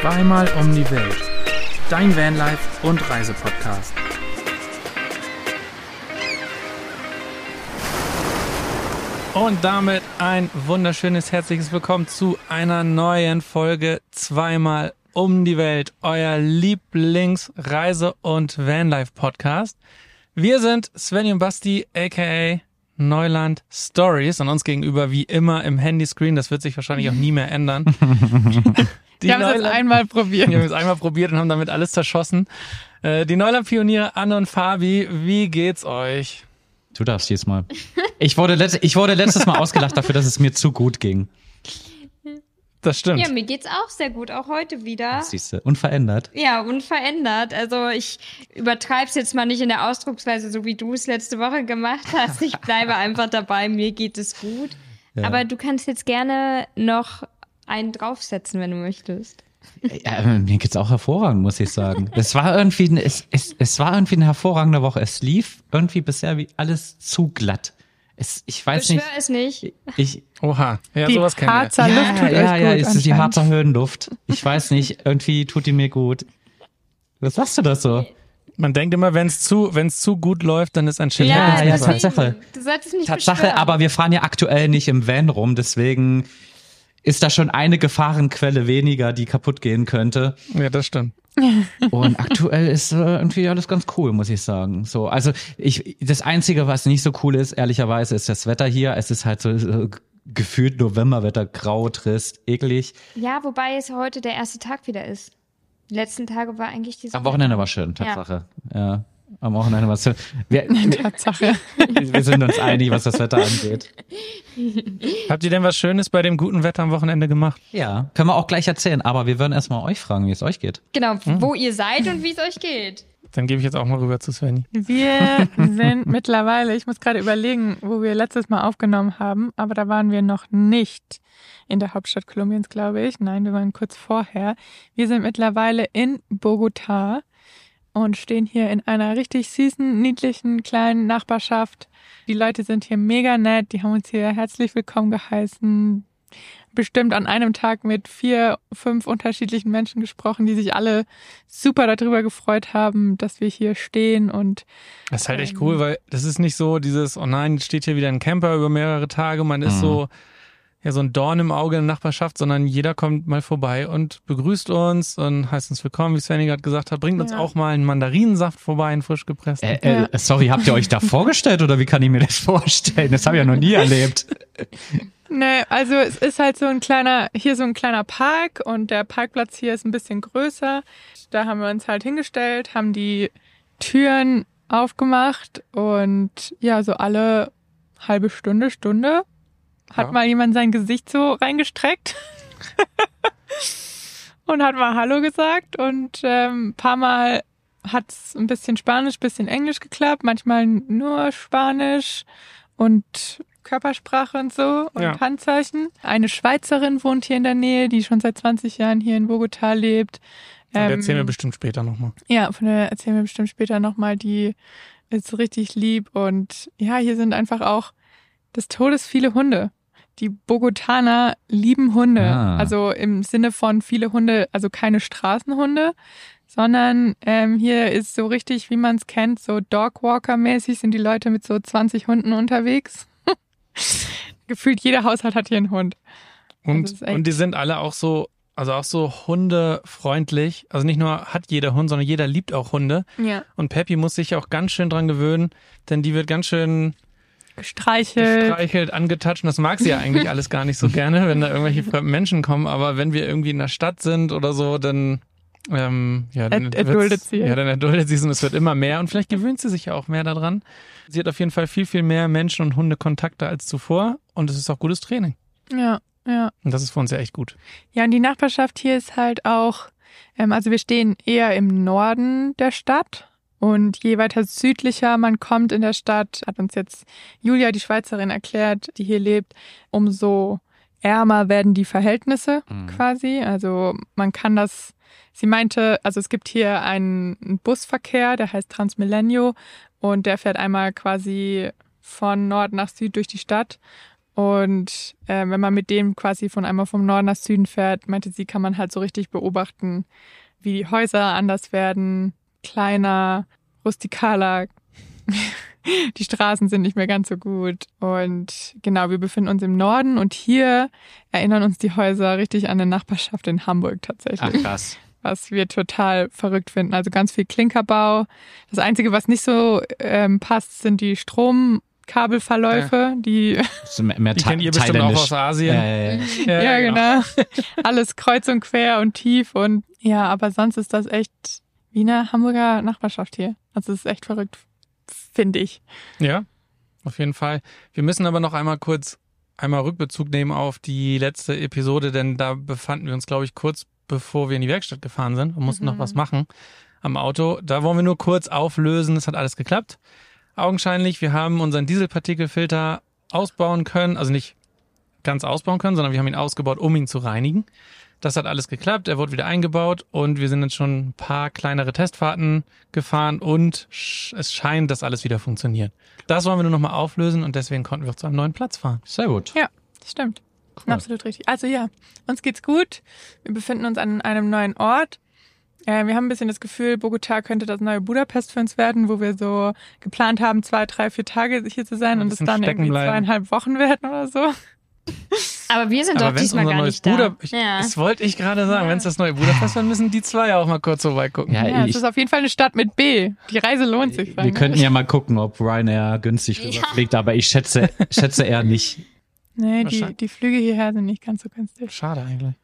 Zweimal um die Welt. Dein Vanlife und Reisepodcast. Und damit ein wunderschönes herzliches Willkommen zu einer neuen Folge Zweimal um die Welt, euer Lieblingsreise- und Vanlife-Podcast. Wir sind Svenny und Basti, aka Neuland Stories und uns gegenüber wie immer im Handyscreen. Das wird sich wahrscheinlich auch nie mehr ändern. Die wir haben es jetzt einmal probiert. Wir haben es einmal probiert und haben damit alles zerschossen. Äh, die Neuland-Pioniere Anne und Fabi, wie geht's euch? Du darfst jetzt mal. Ich wurde, letzt, ich wurde letztes Mal ausgelacht dafür, dass es mir zu gut ging. Das stimmt. Ja, mir geht's auch sehr gut, auch heute wieder. Siehst du, unverändert. Ja, unverändert. Also ich übertreib's jetzt mal nicht in der Ausdrucksweise, so wie du es letzte Woche gemacht hast. Ich bleibe einfach dabei, mir geht es gut. Ja. Aber du kannst jetzt gerne noch einen draufsetzen, wenn du möchtest. Ja, mir geht's auch hervorragend, muss ich sagen. Es war irgendwie, es, es, es war irgendwie eine hervorragende Woche. Es lief irgendwie bisher wie alles zu glatt. Es, ich weiß Beschwör nicht. es nicht. Ich, Oha, ja, die sowas kennen wir. Luft ja, tut ja, euch ja, gut es ist die anscheinend. Harzer Höhenluft. Ich weiß nicht, irgendwie tut die mir gut. Was sagst du das so? Man denkt immer, wenn es zu, wenn's zu gut läuft, dann ist ein Schild. Ja, ja, deswegen. Tatsache. Du solltest nicht Tatsache, beschwören. aber wir fahren ja aktuell nicht im Van rum, deswegen ist da schon eine Gefahrenquelle weniger, die kaputt gehen könnte. Ja, das stimmt. Und aktuell ist äh, irgendwie alles ganz cool, muss ich sagen. So, also ich, das einzige, was nicht so cool ist, ehrlicherweise, ist das Wetter hier. Es ist halt so, so gefühlt Novemberwetter, grau, trist, eklig. Ja, wobei es heute der erste Tag wieder ist. Die letzten Tage war eigentlich diese. Am Wochenende war schön, Tatsache. Ja. Am Wochenende war es schön. Wir, Tatsache. wir sind uns einig, was das Wetter angeht. Habt ihr denn was Schönes bei dem guten Wetter am Wochenende gemacht? Ja, können wir auch gleich erzählen. Aber wir würden erstmal euch fragen, wie es euch geht. Genau, wo ihr seid und wie es euch geht. Dann gebe ich jetzt auch mal rüber zu Svenny. Wir sind mittlerweile, ich muss gerade überlegen, wo wir letztes Mal aufgenommen haben, aber da waren wir noch nicht in der Hauptstadt Kolumbiens, glaube ich. Nein, wir waren kurz vorher. Wir sind mittlerweile in Bogotá und stehen hier in einer richtig süßen, niedlichen kleinen Nachbarschaft. Die Leute sind hier mega nett, die haben uns hier herzlich willkommen geheißen. Bestimmt an einem Tag mit vier, fünf unterschiedlichen Menschen gesprochen, die sich alle super darüber gefreut haben, dass wir hier stehen und Das ist halt echt Ähm. cool, weil das ist nicht so dieses, oh nein, steht hier wieder ein Camper über mehrere Tage. Man ist Mhm. so, ja, so ein Dorn im Auge in der Nachbarschaft, sondern jeder kommt mal vorbei und begrüßt uns und heißt uns willkommen, wie Svenny gerade gesagt hat, bringt uns Ja. auch mal einen Mandarinensaft vorbei, einen frisch gepressten. Äh, äh, sorry, habt ihr euch da vorgestellt oder wie kann ich mir das vorstellen? Das habe ich ja noch nie erlebt. Nee, also es ist halt so ein kleiner, hier so ein kleiner Park und der Parkplatz hier ist ein bisschen größer. Da haben wir uns halt hingestellt, haben die Türen aufgemacht und ja, so alle halbe Stunde, Stunde hat Ja. mal jemand sein Gesicht so reingestreckt und hat mal Hallo gesagt und ähm, ein paar Mal hat es ein bisschen Spanisch, bisschen Englisch geklappt, manchmal nur Spanisch und Körpersprache und so und Ja. Handzeichen. Eine Schweizerin wohnt hier in der Nähe, die schon seit 20 Jahren hier in Bogotá lebt. Und Ähm, erzählen wir bestimmt später nochmal. ja, von der erzählen wir bestimmt später nochmal. Die ist richtig lieb und ja, hier sind einfach auch des Todes viele Hunde. Die Bogotaner lieben Hunde. Ah. Also im Sinne von viele Hunde, also keine Straßenhunde, sondern ähm, hier ist so richtig, wie man es kennt, so Dogwalker-mäßig sind die Leute mit so 20 Hunden unterwegs. Gefühlt jeder Haushalt hat hier einen Hund. Und, echt- und die sind alle auch so, also auch so hundefreundlich. Also nicht nur hat jeder Hund, sondern jeder liebt auch Hunde. Ja. Und Peppy muss sich auch ganz schön dran gewöhnen, denn die wird ganz schön Gestreichelt. gestreichelt, angetatscht. Und das mag sie ja eigentlich alles gar nicht so gerne, wenn da irgendwelche fremden Menschen kommen. Aber wenn wir irgendwie in der Stadt sind oder so, dann, ähm, ja, dann Erd- erduldet sie. Ja, dann erduldet sie es und es wird immer mehr. Und vielleicht gewöhnt sie sich ja auch mehr daran. Sie hat auf jeden Fall viel, viel mehr Menschen- und Hundekontakte als zuvor. Und es ist auch gutes Training. Ja, ja. Und das ist für uns ja echt gut. Ja, und die Nachbarschaft hier ist halt auch, ähm, also wir stehen eher im Norden der Stadt. Und je weiter südlicher man kommt in der Stadt, hat uns jetzt Julia, die Schweizerin, erklärt, die hier lebt, umso ärmer werden die Verhältnisse Mhm. quasi. Also man kann das, sie meinte, also es gibt hier einen Busverkehr, der heißt Transmilenio und der fährt einmal quasi von Nord nach Süd durch die Stadt. Und äh, wenn man mit dem quasi von einmal vom Norden nach Süden fährt, meinte sie, kann man halt so richtig beobachten, wie die Häuser anders werden, kleiner, rustikaler. die Straßen sind nicht mehr ganz so gut. Und genau, wir befinden uns im Norden und hier erinnern uns die Häuser richtig an eine Nachbarschaft in Hamburg tatsächlich. Ach krass. Was wir total verrückt finden. Also ganz viel Klinkerbau. Das Einzige, was nicht so ähm, passt, sind die Stromkabelverläufe, die Das ist mehr, mehr Die kennt ihr bestimmt auch aus Asien. Ja, ja, ja. ja, genau. Alles kreuz und quer und tief und ja, aber sonst ist das echt wie eine Hamburger Nachbarschaft hier. Also es ist echt verrückt, finde ich. Ja, auf jeden Fall. Wir müssen aber noch einmal kurz einmal Rückbezug nehmen auf die letzte Episode, denn da befanden wir uns, glaube ich, kurz bevor wir in die Werkstatt gefahren sind und mussten noch was machen am Auto. Da wollen wir nur kurz auflösen. Es hat alles geklappt. Augenscheinlich, wir haben unseren Dieselpartikelfilter ausbauen können, also nicht ganz ausbauen können, sondern wir haben ihn ausgebaut, um ihn zu reinigen. Das hat alles geklappt, er wurde wieder eingebaut und wir sind jetzt schon ein paar kleinere Testfahrten gefahren und sch- es scheint, dass alles wieder funktioniert. Das wollen wir nur nochmal auflösen und deswegen konnten wir auch zu einem neuen Platz fahren. Sehr gut. Ja, das stimmt. Absolut richtig. Also ja, uns geht's gut. Wir befinden uns an einem neuen Ort. Äh, wir haben ein bisschen das Gefühl, Bogota könnte das neue Budapest für uns werden, wo wir so geplant haben, zwei, drei, vier Tage hier zu sein Ein und es dann irgendwie bleiben. zweieinhalb Wochen werden oder so. Aber wir sind Aber doch diesmal unser gar neues nicht da. Buda, ich, ja. das wollte ich gerade sagen, wenn es das neue Budapest wird, müssen die zwei ja auch mal kurz vorbeigucken. Ja, Ja, es ist auf jeden Fall eine Stadt mit B. Die Reise lohnt sich. wir könnten ja mal gucken, ob Ryanair günstig Ja. rüberfliegt, aber ich schätze, schätze eher nicht. Nee, die, die Flüge hierher sind nicht ganz so günstig. Schade eigentlich.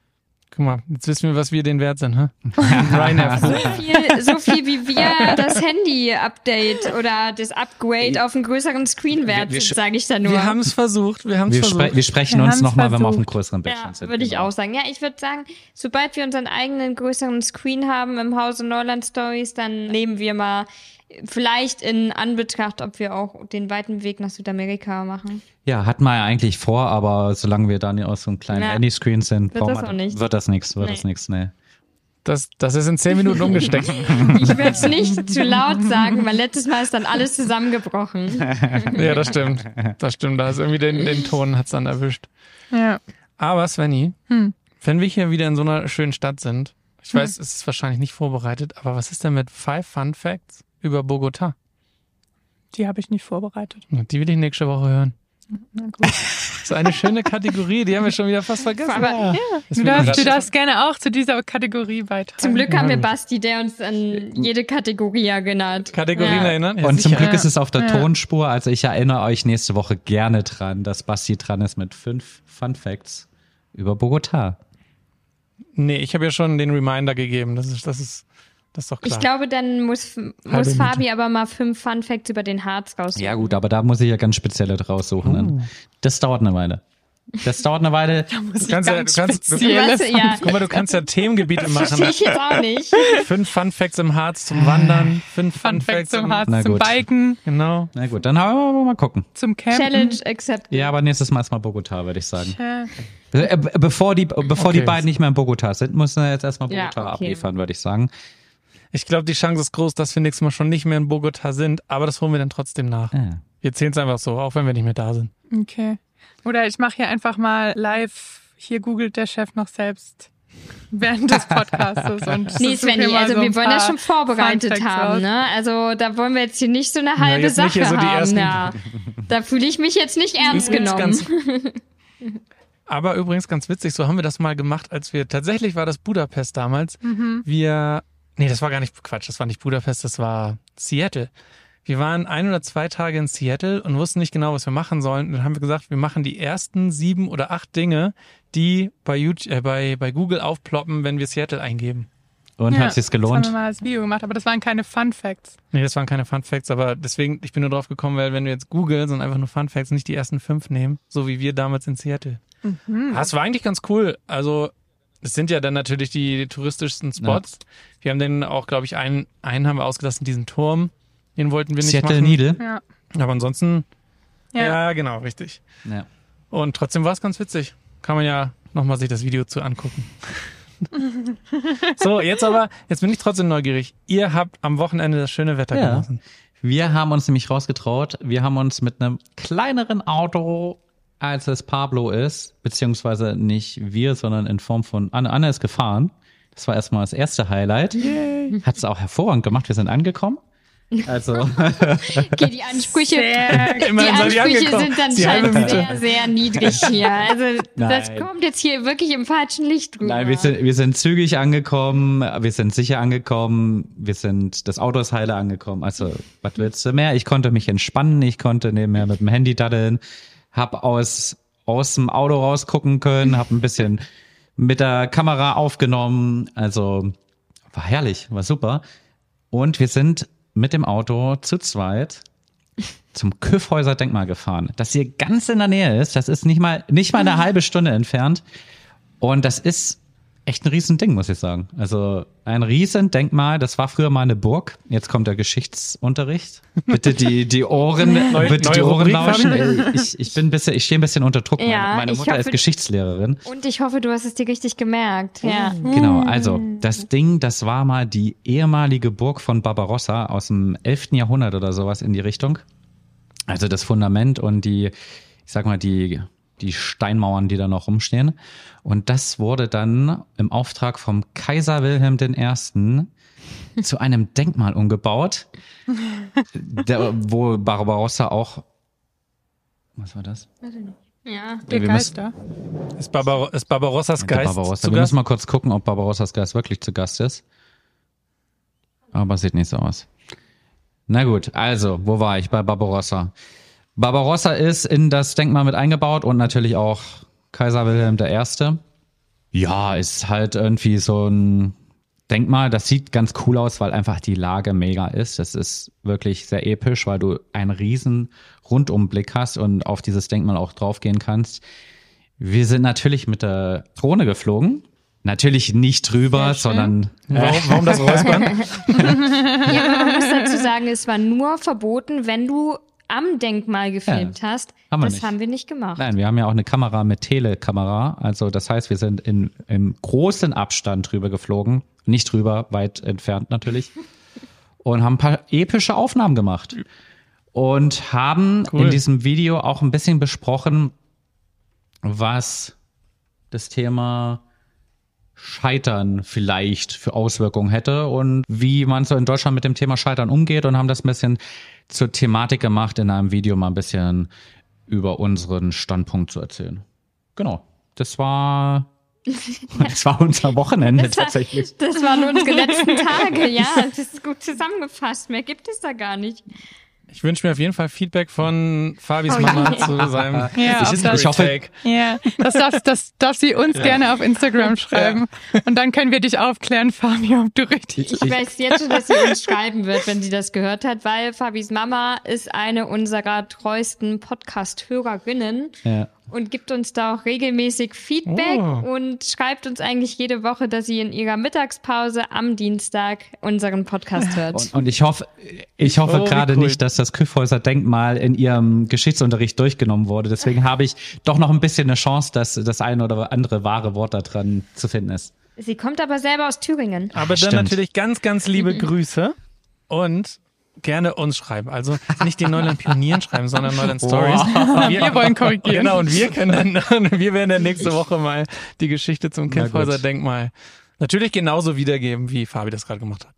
Guck mal, jetzt wissen wir, was wir den wert sind, hä? Ryanair so viel, so viel wie wir das Handy-Update oder das Upgrade auf einen größeren Screen wert sind, sage ich da nur. Wir haben es versucht, wir haben es Wir, spre versucht. wir sprechen Wir uns nochmal, wenn wir auf einem versucht. größeren Bildschirm ja, sind. würde ich Genau. auch sagen. Ja, ich würde sagen, sobald wir unseren eigenen größeren Screen haben im Hause Neuland Stories, dann nehmen wir mal vielleicht in Anbetracht, ob wir auch den weiten Weg nach Südamerika machen. Ja, hatten wir ja eigentlich vor, aber solange wir dann aus so einem kleinen Ja. Handyscreen sind, Wird das wir- wird das nichts, wird Nee. das nichts, nee. Das, das ist in zehn Minuten umgesteckt. Ich will es nicht zu laut sagen, weil letztes Mal ist dann alles zusammengebrochen. ja, das stimmt. Das stimmt. Da ist irgendwie den, den Ton hat's dann erwischt. Ja. Aber Svenny, Hm. wenn wir hier wieder in so einer schönen Stadt sind, ich weiß, es ist wahrscheinlich nicht vorbereitet, aber was ist denn mit Five Fun Facts über Bogota? Die habe ich nicht vorbereitet. Die will ich nächste Woche hören. Na gut. So eine schöne Kategorie, die haben wir schon wieder fast vergessen. Aber Das Du darfst, du darfst gerne auch zu dieser Kategorie beitragen. Zum Glück Ja, haben wir. Basti, der uns an jede Kategorie erinnert. Kategorien Ja. erinnern? Ja, Und zum. Glück ist es auf der Ja. Tonspur, also ich erinnere euch nächste Woche gerne dran, dass Basti dran ist mit fünf Fun Facts über Bogota. Nee, ich habe ja schon den Reminder gegeben. Das ist, das ist, das ist doch klar. Ich glaube, dann muss, muss. Fabi aber mal fünf Fun Facts über den Harz raussuchen. Ja gut, aber da muss ich ja ganz spezielle draus suchen. dann. Das dauert eine Weile. Das dauert eine Weile. du kannst ja, du kannst, du, ja, guck mal, du kannst ja Themengebiete verstehe machen. ich jetzt auch nicht. Fünf Fun Facts im Harz zum Wandern, fünf Fun, Fun Fact Facts zum im Harz, zum. Biken, Genau. Na gut, dann haben wir mal gucken. zum Campen. Challenge accepted. Ja, aber nächstes Mal ist mal Bogota, würde ich sagen. Ja. Be äh, be- bevor die, bevor die Okay. beiden nicht mehr in Bogota sind, müssen wir jetzt erstmal Ja, Bogota okay. abliefern, würde ich sagen. Ich glaube, die Chance ist groß, dass wir nächstes Mal schon nicht mehr in Bogota sind, aber das holen wir dann trotzdem nach. Ja. Wir zählen es einfach so, auch wenn wir nicht mehr da sind. Okay. Oder ich mache hier einfach mal live, hier googelt der Chef noch selbst während des Podcastes. Und Nee, Svenny, also so wir wollen ja paar schon vorbereitet haben, ne? Also da wollen wir jetzt hier nicht so eine halbe nicht Sache so die haben. ersten- Ja. Da fühle ich mich jetzt nicht ernst Übrigens genommen. ganz- aber übrigens ganz witzig, so haben wir das mal gemacht, als wir, tatsächlich war das Budapest damals. Mhm. Wir, nee, das war gar nicht, Quatsch, das war nicht Budapest, das war Seattle. Wir waren ein oder zwei Tage in Seattle und wussten nicht genau, was wir machen sollen. Und dann haben wir gesagt, wir machen die ersten sieben oder acht Dinge, die bei, YouTube, äh, bei, bei Google aufploppen, wenn wir Seattle eingeben. Und Ja, hat sich's Das gelohnt? haben wir mal als Video gemacht, aber das waren keine Fun Facts. Nee, das waren keine Fun Facts, aber deswegen, ich bin nur drauf gekommen, weil wenn du jetzt googelst und einfach nur Fun Facts, nicht die ersten fünf nehmen, so wie wir damals in Seattle. Mhm. Das war eigentlich ganz cool. Also, es sind ja dann natürlich die, touristischsten Spots. Wir haben den auch, glaube ich, einen, einen haben wir ausgelassen, diesen Turm. Den wollten wir nicht Seattle machen. Needle. Ja. Aber ansonsten, ja. Ja. genau, richtig. Ja. Und trotzdem war es ganz witzig. Kann man ja nochmal sich das Video zu angucken. so, jetzt aber, jetzt bin ich trotzdem neugierig. Ihr habt am Wochenende das schöne Wetter Ja. genossen. Wir haben uns nämlich rausgetraut. Wir haben uns mit einem kleineren Auto als es Pablo ist, beziehungsweise nicht wir, sondern in Form von Anne. Anne ist gefahren. Das war erstmal das erste Highlight. Hat es auch hervorragend gemacht. Wir sind angekommen. Also, Okay, die Ansprüche, die Ansprüche sind dann Die sehr, sehr niedrig hier. Also das Nein. kommt jetzt hier wirklich im falschen Licht rüber. nein, wir sind, wir sind zügig angekommen. Wir sind sicher angekommen. Wir sind, das Auto ist heile angekommen. Also, was willst du mehr? Ich konnte mich entspannen. Ich konnte nebenher mit dem Handy daddeln. Hab aus, aus dem Auto rausgucken können. Hab ein bisschen mit der Kamera aufgenommen. Also, war herrlich. War super. Und wir sind mit dem Auto zu zweit zum Küffhäuser Denkmal gefahren, das hier ganz in der Nähe ist. Das ist nicht mal, nicht mal eine halbe Stunde entfernt. Und das ist echt ein Riesending, muss ich sagen. Also ein Riesendenkmal. Das war früher mal eine Burg. Jetzt kommt der Geschichtsunterricht. Bitte die, die Ohren, Neue- bitte die Ohren lauschen. Ich, ich bin ein bisschen, ich stehe ein bisschen unter Druck. Meine, Ja, meine ich Mutter hoffe- ist Geschichtslehrerin. Und ich hoffe, du hast es dir richtig gemerkt. Ja. Genau, also das Ding, das war mal die ehemalige Burg von Barbarossa aus dem 11. Jahrhundert oder sowas in die Richtung. Also das Fundament und die, ich sag mal, die, die Steinmauern, die da noch rumstehen. Und das wurde dann im Auftrag vom Kaiser Wilhelm I. zu einem Denkmal umgebaut, der, wo Barbarossa auch, was war das? ja. Der Geist da. Ist, Barbar ist Barbarossas Geist Barbarossa. zu Wir Gast? müssen mal kurz gucken, ob Barbarossas Geist wirklich zu Gast ist. Aber sieht nicht so aus. Na gut, also, wo war ich? Bei Barbarossa. Barbarossa ist in das Denkmal mit eingebaut und natürlich auch Kaiser Wilhelm I. Ja, ist halt irgendwie so ein Denkmal, das sieht ganz cool aus, weil einfach die Lage mega ist. Das ist wirklich sehr episch, weil du einen riesen Rundumblick hast und auf dieses Denkmal auch draufgehen kannst. Wir sind natürlich mit der Drohne geflogen. Natürlich nicht drüber, sondern Warum, warum das Räuspern? ja, man muss dazu sagen, es war nur verboten, wenn du am Denkmal gefilmt hast. Haben wir das nicht. haben wir nicht gemacht. Nein, wir haben ja auch eine Kamera mit Telekamera. Also das heißt, wir sind in, im großen Abstand drüber geflogen. Nicht drüber, weit entfernt natürlich. Und haben ein paar epische Aufnahmen gemacht. Und haben Cool. in diesem Video auch ein bisschen besprochen, was das Thema Scheitern vielleicht für Auswirkungen hätte und wie man so in Deutschland mit dem Thema Scheitern umgeht und haben das ein bisschen zur Thematik gemacht, in einem Video mal ein bisschen über unseren Standpunkt zu erzählen. Genau. Das war, das war unser Wochenende Das war- tatsächlich. Das waren unsere letzten Tage, ja. Das ist gut zusammengefasst. Mehr gibt es da gar nicht. Ich wünsche mir auf jeden Fall Feedback von Fabis Oh, Mama ja. zu seinem Ja, Ich- das- ich hoffe-. Ja, das darf, das darf sie uns gerne auf Instagram schreiben. Und dann können wir dich aufklären, Fabio, ob du richtig Ich weiß jetzt schon, dass sie uns schreiben wird, wenn sie das gehört hat, weil Fabis Mama ist eine unserer treuesten Podcast-Hörerinnen Ja. Und gibt uns da auch regelmäßig Feedback Oh. und schreibt uns eigentlich jede Woche, dass sie in ihrer Mittagspause am Dienstag unseren Podcast hört. Und, und ich hoffe, ich hoffe Oh, gerade cool. nicht, dass das Küffhäuser Denkmal in ihrem Geschichtsunterricht durchgenommen wurde. Deswegen habe ich doch noch ein bisschen eine Chance, dass das eine oder andere wahre Wort da dran zu finden ist. sie kommt aber selber aus Thüringen. Aber dann Stimmt. natürlich ganz, ganz liebe Grüße und gerne uns schreiben. Also nicht den Neuland Pionieren schreiben, sondern Neuland Stories. Und Wir wollen korrigieren. Genau, und wir können dann, wir werden dann nächste Woche mal die Geschichte zum. Kiffhäuser Denkmal natürlich genauso wiedergeben, wie Fabi das gerade gemacht hat.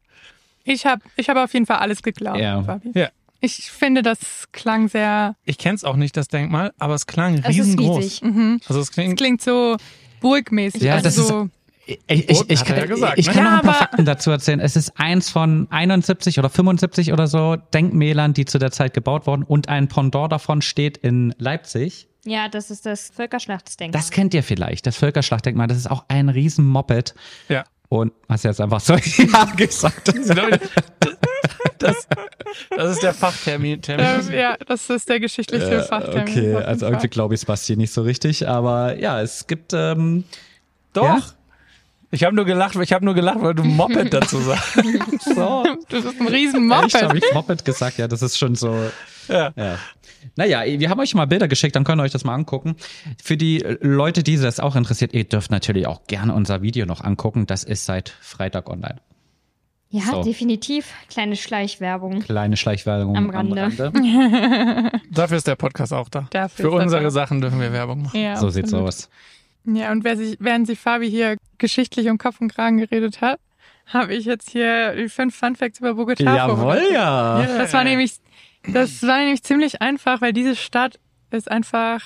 Ich habe ich hab auf jeden Fall alles geglaubt, Ja. Fabi. Ja. Ich finde, das klang sehr, Ich kenne es auch nicht, das Denkmal, aber es klang Es ist riesengroß. riesig. Also es es klingt, klingt so burgmäßig. Ja, also das ist- so, Ich, ich, ich, ich, Hat er ja kann, gesagt, ich ne? kann Ja, noch ein paar Fakten dazu erzählen. Es ist eins von 71 oder 75 oder so Denkmälern, die zu der Zeit gebaut wurden und ein Pendant davon steht in Leipzig. Ja, das ist das Völkerschlachtsdenkmal. Das kennt ihr vielleicht, das Völkerschlachtdenkmal. Das ist auch ein riesen Moped. ja. Und hast jetzt einfach so ja gesagt. Das, das ist der Fachtermin. Termin. ähm, ja, das ist der geschichtliche Fachtermin. okay, also irgendwie glaube ich es Basti nicht so richtig, aber ja, es gibt ähm, Doch. Ja? Ich habe nur gelacht, ich habe nur gelacht, weil du Moped dazu sagst. so. Das ist ein riesen Echt, habe Moped. ich Moped gesagt? Ja, das ist schon so. Ja. Ja. Naja, wir haben euch mal Bilder geschickt, dann könnt ihr euch das mal angucken. Für die Leute, die das auch interessiert, ihr dürft natürlich auch gerne unser Video noch angucken. Das ist seit Freitag online. Ja, So. definitiv. Kleine Schleichwerbung. Kleine Schleichwerbung Am Rande. Dafür ist der Podcast auch da. Dafür Für er unsere. Sachen dürfen wir Werbung machen. Ja, So sieht's aus. Ja, und wer sich, während sich Fabi hier geschichtlich um Kopf und Kragen geredet hat, habe ich jetzt hier die fünf Fun Facts über Bogotá vorbereitet. ja. Das war nämlich, das war nämlich ziemlich einfach, weil diese Stadt ist einfach,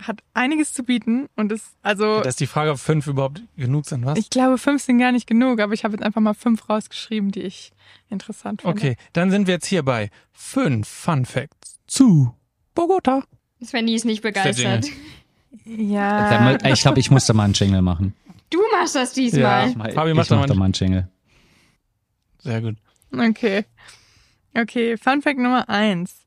hat einiges zu bieten und ist, also, Da ist die Frage, ob fünf überhaupt genug sind, was? ich glaube, fünf sind gar nicht genug, aber ich habe jetzt einfach mal fünf rausgeschrieben, die ich interessant finde. Okay, dann sind wir jetzt hier bei fünf Fun Facts zu Bogota. Svenny ist nicht begeistert. Ja. Ich glaube, ich musste mal einen Jingle machen. Du machst das diesmal. Ja. Ich Fabi, ich mach mach doch mal da einen- mal einen Jingle. Sehr gut. Okay. Okay, Fun Fact Nummer eins.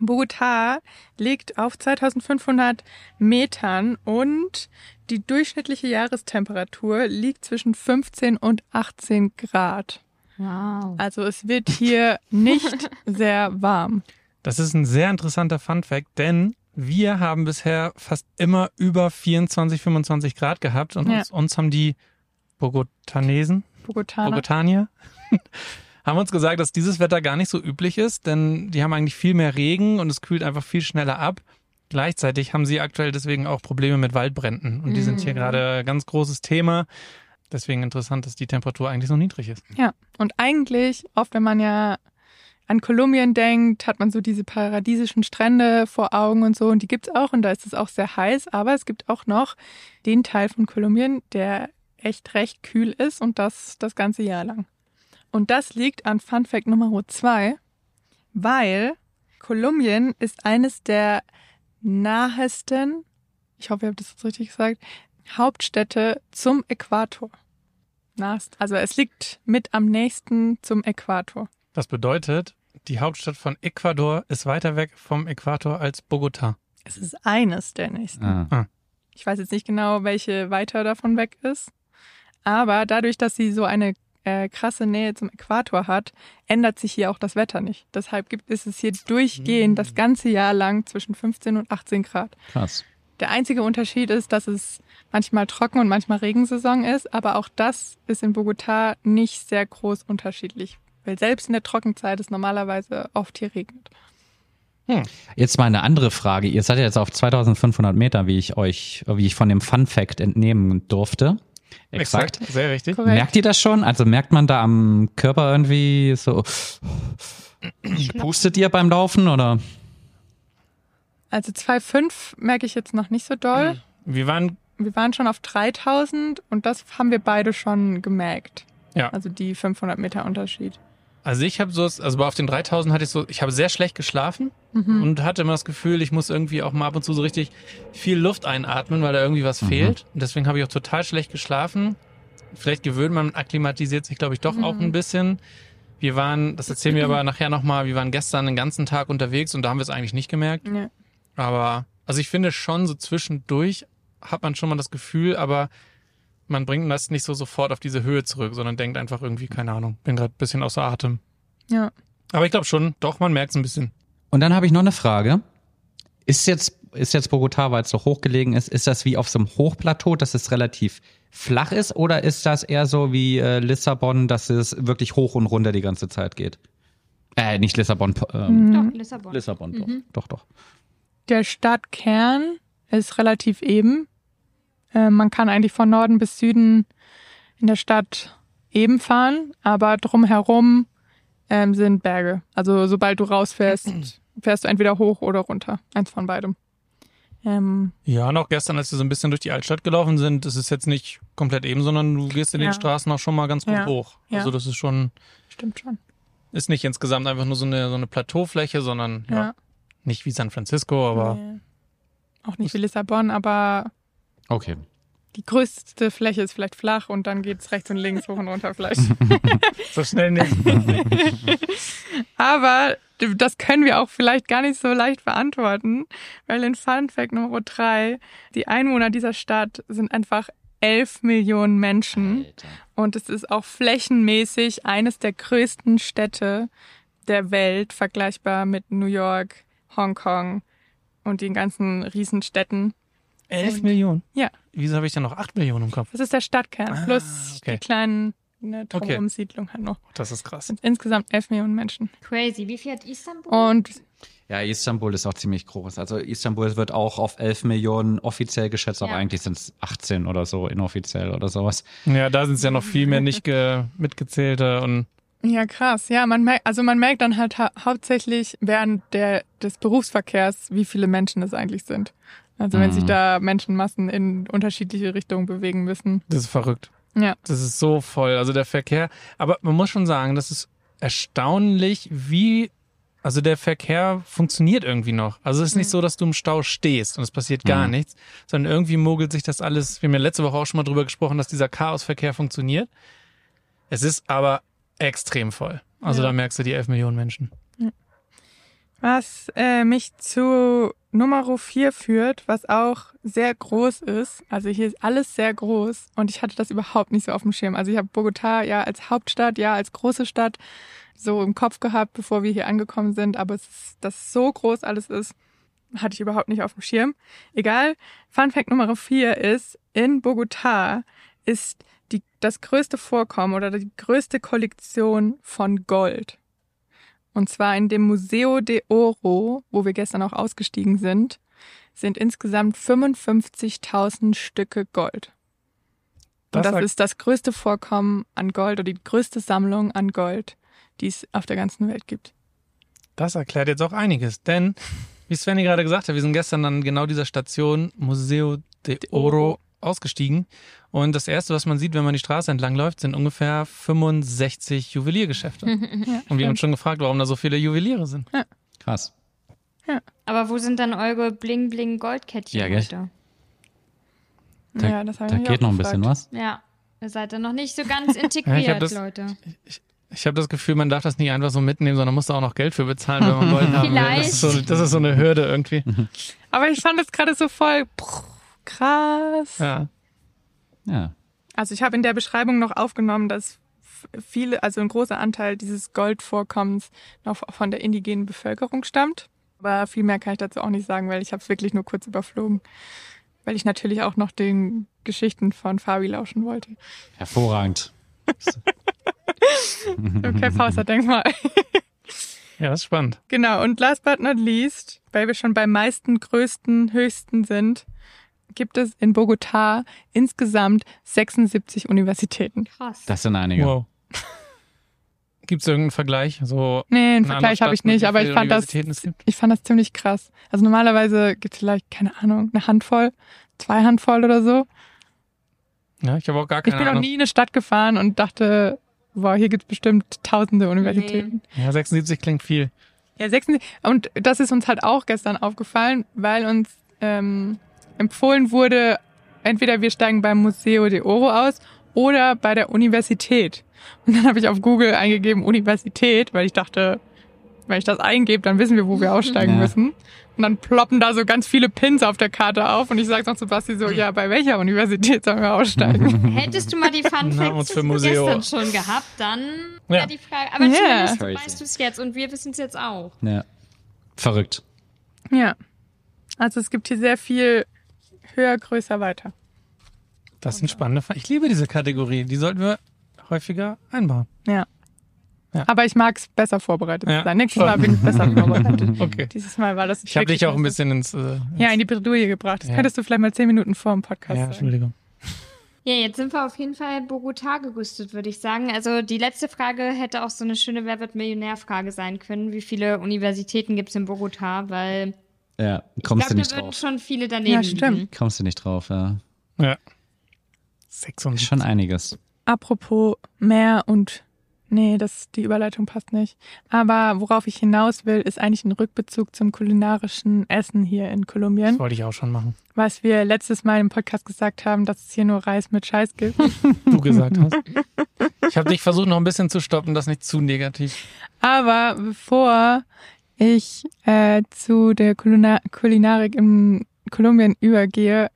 Bogotá liegt auf 2500 Metern und die durchschnittliche Jahrestemperatur liegt zwischen 15 und 18 Grad. Wow. Also es wird hier nicht sehr warm. Das ist ein sehr interessanter Fun Fact, denn wir haben bisher fast immer über 24, 25 Grad gehabt und Ja. uns, uns haben die Bogotanesen, Bogotaner. Bogotanier, haben uns gesagt, dass dieses Wetter gar nicht so üblich ist, denn die haben eigentlich viel mehr Regen und es kühlt einfach viel schneller ab. Gleichzeitig haben sie aktuell deswegen auch Probleme mit Waldbränden und die sind hier Mhm. gerade ganz großes Thema. Deswegen interessant, dass die Temperatur eigentlich so niedrig ist. Ja, und eigentlich, oft wenn man ja an Kolumbien denkt, hat man so diese paradiesischen Strände vor Augen und so. Und die gibt's auch und da ist es auch sehr heiß. Aber es gibt auch noch den Teil von Kolumbien, der echt recht kühl ist und das das ganze Jahr lang. Und das liegt an Fun Fact Nummer zwei, weil Kolumbien ist eines der nahesten, ich hoffe, ihr habt das jetzt richtig gesagt, Hauptstädte zum Äquator. Also es liegt mit am nächsten zum Äquator. Das bedeutet, die Hauptstadt von Ecuador ist weiter weg vom Äquator als Bogota. Es ist eines der nächsten. Ah. Ich weiß jetzt nicht genau, welche weiter davon weg ist. Aber dadurch, dass sie so eine äh, krasse Nähe zum Äquator hat, ändert sich hier auch das Wetter nicht. Deshalb gibt ist es hier durchgehend das ganze Jahr lang zwischen 15 und 18 Grad. Krass. Der einzige Unterschied ist, dass es manchmal trocken und manchmal Regensaison ist, aber auch das ist in Bogotá nicht sehr groß unterschiedlich, weil selbst in der Trockenzeit es normalerweise oft hier regnet. Jetzt mal eine andere Frage. Ihr seid ja jetzt auf 2500 Meter, wie ich euch, wie ich von dem Fun Fact entnehmen durfte. Exakt. Sehr richtig. Korrekt. Merkt ihr das schon? Also merkt man da am Körper irgendwie so, pustet ihr beim Laufen oder? Also 2,5 merke ich jetzt noch nicht so doll. Wir waren, Wir waren schon auf 3000 und das haben wir beide schon gemerkt. Ja. Also die 500 Meter Unterschied. Also ich habe so, also auf den 3000 hatte ich so, ich habe sehr schlecht geschlafen Mhm. und hatte immer das Gefühl, ich muss irgendwie auch mal ab und zu so richtig viel Luft einatmen, weil da irgendwie was Mhm. fehlt. Und deswegen habe ich auch total schlecht geschlafen. Vielleicht gewöhnt man, akklimatisiert sich, glaube ich, doch auch ein bisschen. Wir waren, das erzählen wir aber nachher nochmal, wir waren gestern den ganzen Tag unterwegs und da haben wir es eigentlich nicht gemerkt. Ja. Aber, also ich finde schon, so zwischendurch hat man schon mal das Gefühl, aber man bringt das nicht so sofort auf diese Höhe zurück, sondern denkt einfach irgendwie, keine Ahnung, bin gerade ein bisschen außer Atem. ja. Aber ich glaube schon, doch, man merkt es ein bisschen. Und dann habe ich noch eine Frage. Ist jetzt, ist jetzt Bogotá, weil es so hochgelegen ist, ist das wie auf so einem Hochplateau, dass es relativ flach ist oder ist das eher so wie äh, Lissabon, dass es wirklich hoch und runter die ganze Zeit geht? Äh, nicht Lissabon, ähm, Doch, Lissabon. Lissabon, doch, Mhm. doch, doch. Der Stadtkern ist relativ eben. Äh, man kann eigentlich von Norden bis Süden in der Stadt eben fahren, aber drumherum ähm, sind Berge. Also sobald du rausfährst, fährst du entweder hoch oder runter. Eins von beidem. Ähm, Ja, und auch gestern, als wir so ein bisschen durch die Altstadt gelaufen sind, ist es jetzt nicht komplett eben, sondern du gehst in Ja. den Straßen auch schon mal ganz gut Ja. hoch. Ja. Also das ist schon, stimmt schon. ist nicht insgesamt einfach nur so eine, so eine Plateaufläche, sondern ja, Ja. nicht wie San Francisco, aber Nee. Auch nicht wie Lissabon, aber Okay. die größte Fläche ist vielleicht flach und dann geht's rechts und links hoch und runter vielleicht. so schnell nicht. Aber das können wir auch vielleicht gar nicht so leicht beantworten, weil in Fun Fact Nummer drei die Einwohner dieser Stadt sind einfach 11 Millionen Menschen und es ist auch flächenmäßig eines der größten Städte der Welt, vergleichbar mit New York, Hongkong und den ganzen Riesenstädten. Elf Und- Millionen? Ja. Wieso habe ich denn noch acht Millionen im Kopf? Das ist der Stadtkern Ah, plus okay. die kleinen eine Drumherum-Siedlung hat noch. Das ist krass. sind insgesamt 11 Millionen Menschen. Crazy. Wie viel hat Istanbul? Und Ja, Istanbul ist auch ziemlich groß. Also Istanbul wird auch auf 11 Millionen offiziell geschätzt, aber Ja. eigentlich sind es 18 oder so inoffiziell oder sowas. Ja, da sind es ja noch viel mehr nicht ge mitgezählte und ja, krass. Ja, man merkt, also man merkt dann halt hau hauptsächlich während der, des Berufsverkehrs, wie viele Menschen es eigentlich sind. Also wenn Mhm. sich da Menschenmassen in unterschiedliche Richtungen bewegen müssen. das ist verrückt. Ja. Das ist so voll. Also der Verkehr, aber man muss schon sagen, das ist erstaunlich, wie, also der Verkehr funktioniert irgendwie noch. Also es ist nicht so, dass du im Stau stehst und es passiert gar Mhm. nichts, sondern irgendwie mogelt sich das alles. Wir haben ja letzte Woche auch schon mal drüber gesprochen, dass dieser Chaosverkehr funktioniert. Es ist aber extrem voll. Also Ja. da merkst du die 11 Millionen Menschen. Was äh, mich zu Nummer 4 führt, was auch sehr groß ist. Also hier ist alles sehr groß und ich hatte das überhaupt nicht so auf dem Schirm. Also ich habe Bogotá ja als Hauptstadt, ja als große Stadt so im Kopf gehabt, bevor wir hier angekommen sind. Aber es ist, dass so groß alles ist, hatte ich überhaupt nicht auf dem Schirm. Egal. Fun Fact Nummer 4 ist, in Bogotá ist die, das größte Vorkommen oder die größte Kollektion von Gold. Und zwar in dem Museo de Oro, wo wir gestern auch ausgestiegen sind, sind insgesamt 55.000 Stücke Gold. Und das sagt- ist das größte Vorkommen an Gold oder die größte Sammlung an Gold, die es auf der ganzen Welt gibt. Das erklärt jetzt auch einiges, denn wie Svenny gerade gesagt hat, wir sind gestern an genau dieser Station Museo de Oro ausgestiegen und das erste, was man sieht, wenn man die Straße entlang läuft, sind ungefähr 65 Juweliergeschäfte. Ja, Und wir haben stimmt. uns schon gefragt, warum da so viele Juweliere sind. Krass. Aber wo sind dann eure Bling-Bling-Goldkettchen Ja, gell? Da, ja, das habe da ich geht noch ein bisschen was. Ja, ihr seid dann noch nicht so ganz integriert, das- Leute. Ich habe das Gefühl, man darf das nicht einfach so mitnehmen, sondern muss da auch noch Geld für bezahlen, wenn man Gold haben will. Das ist, so, das ist so eine Hürde irgendwie. Aber ich fand es gerade so voll pff, krass. Ja. Ja. Also ich habe in der Beschreibung noch aufgenommen, dass viele, also ein großer Anteil dieses Goldvorkommens noch von der indigenen Bevölkerung stammt. Aber viel mehr kann ich dazu auch nicht sagen, weil ich habe es wirklich nur kurz überflogen. Weil ich natürlich auch noch den Geschichten von Fabi lauschen wollte. Hervorragend. Okay, Pauser, denk mal. ja, das ist spannend. Genau, und last but not least, weil wir schon beim meisten, größten, höchsten sind, gibt es in Bogotá insgesamt 76 Universitäten. Krass. Das sind einige. Wow. Gibt es irgendeinen Vergleich? So Nee, einen eine Vergleich habe ich nicht, aber ich fand das, ich fand das ziemlich krass. Also normalerweise gibt es vielleicht, keine Ahnung, eine Handvoll, zwei Handvoll oder so. Ja, ich habe auch gar Ich keine bin noch Ahnung. nie in eine Stadt gefahren und dachte, wow, hier gibt es bestimmt tausende Universitäten. Ja, 76 klingt viel. Ja, 76. Und das ist uns halt auch gestern aufgefallen, weil uns ähm, empfohlen wurde, entweder wir steigen beim Museo de Oro aus oder bei der Universität. Und dann habe ich auf Google eingegeben Universität, weil ich dachte, wenn ich das eingebe, dann wissen wir, wo wir aussteigen Ja. müssen. Und dann ploppen da so ganz viele Pins auf der Karte auf und ich sage noch zu Basti so, ja, bei welcher Universität sollen wir aussteigen? Hättest du mal die Fun Facts für von Museo. gestern schon gehabt, dann Ja. wäre die Frage. Aber Ja. zumindest Crazy. weißt du es jetzt und wir wissen es jetzt auch. Ja. Verrückt. ja. Also es gibt hier sehr viel höher, größer, weiter. Das sind spannende Fa- Ich liebe diese Kategorie. Die sollten wir häufiger einbauen. Ja. Ja. Aber ich mag es besser vorbereitet Ja. zu sein. Nächstes Mal bin ich besser vorbereitet. Okay. Dieses Mal war das. Ich habe dich auch ein bisschen ins. Äh, ins Ja, in die Bredouille gebracht. Das Ja. könntest du vielleicht mal zehn Minuten vor dem Podcast ja, sagen. Entschuldigung. Ja, jetzt sind wir auf jeden Fall Bogotá gerüstet, würde ich sagen. Also die letzte Frage hätte auch so eine schöne Wer wird Millionär-Frage sein können. Wie viele Universitäten gibt es in Bogotá? Weil Ja, ich kommst glaube, du da nicht würden drauf. schon viele daneben Ja, stimmt. liegen. Kommst du nicht drauf, ja. Ja. Ist 76. schon einiges. Apropos Meer und nee, das die Überleitung passt nicht. Aber worauf ich hinaus will, ist eigentlich ein Rückbezug zum kulinarischen Essen hier in Das Kolumbien, wollte ich auch schon machen. was wir letztes Mal im Podcast gesagt haben, dass es hier nur Reis mit Scheiß gibt. Du gesagt hast. Ich habe dich versucht, noch ein bisschen zu stoppen, das nicht zu negativ. Aber bevor ich äh, zu der Kulina Kulinarik in Kolumbien übergehe,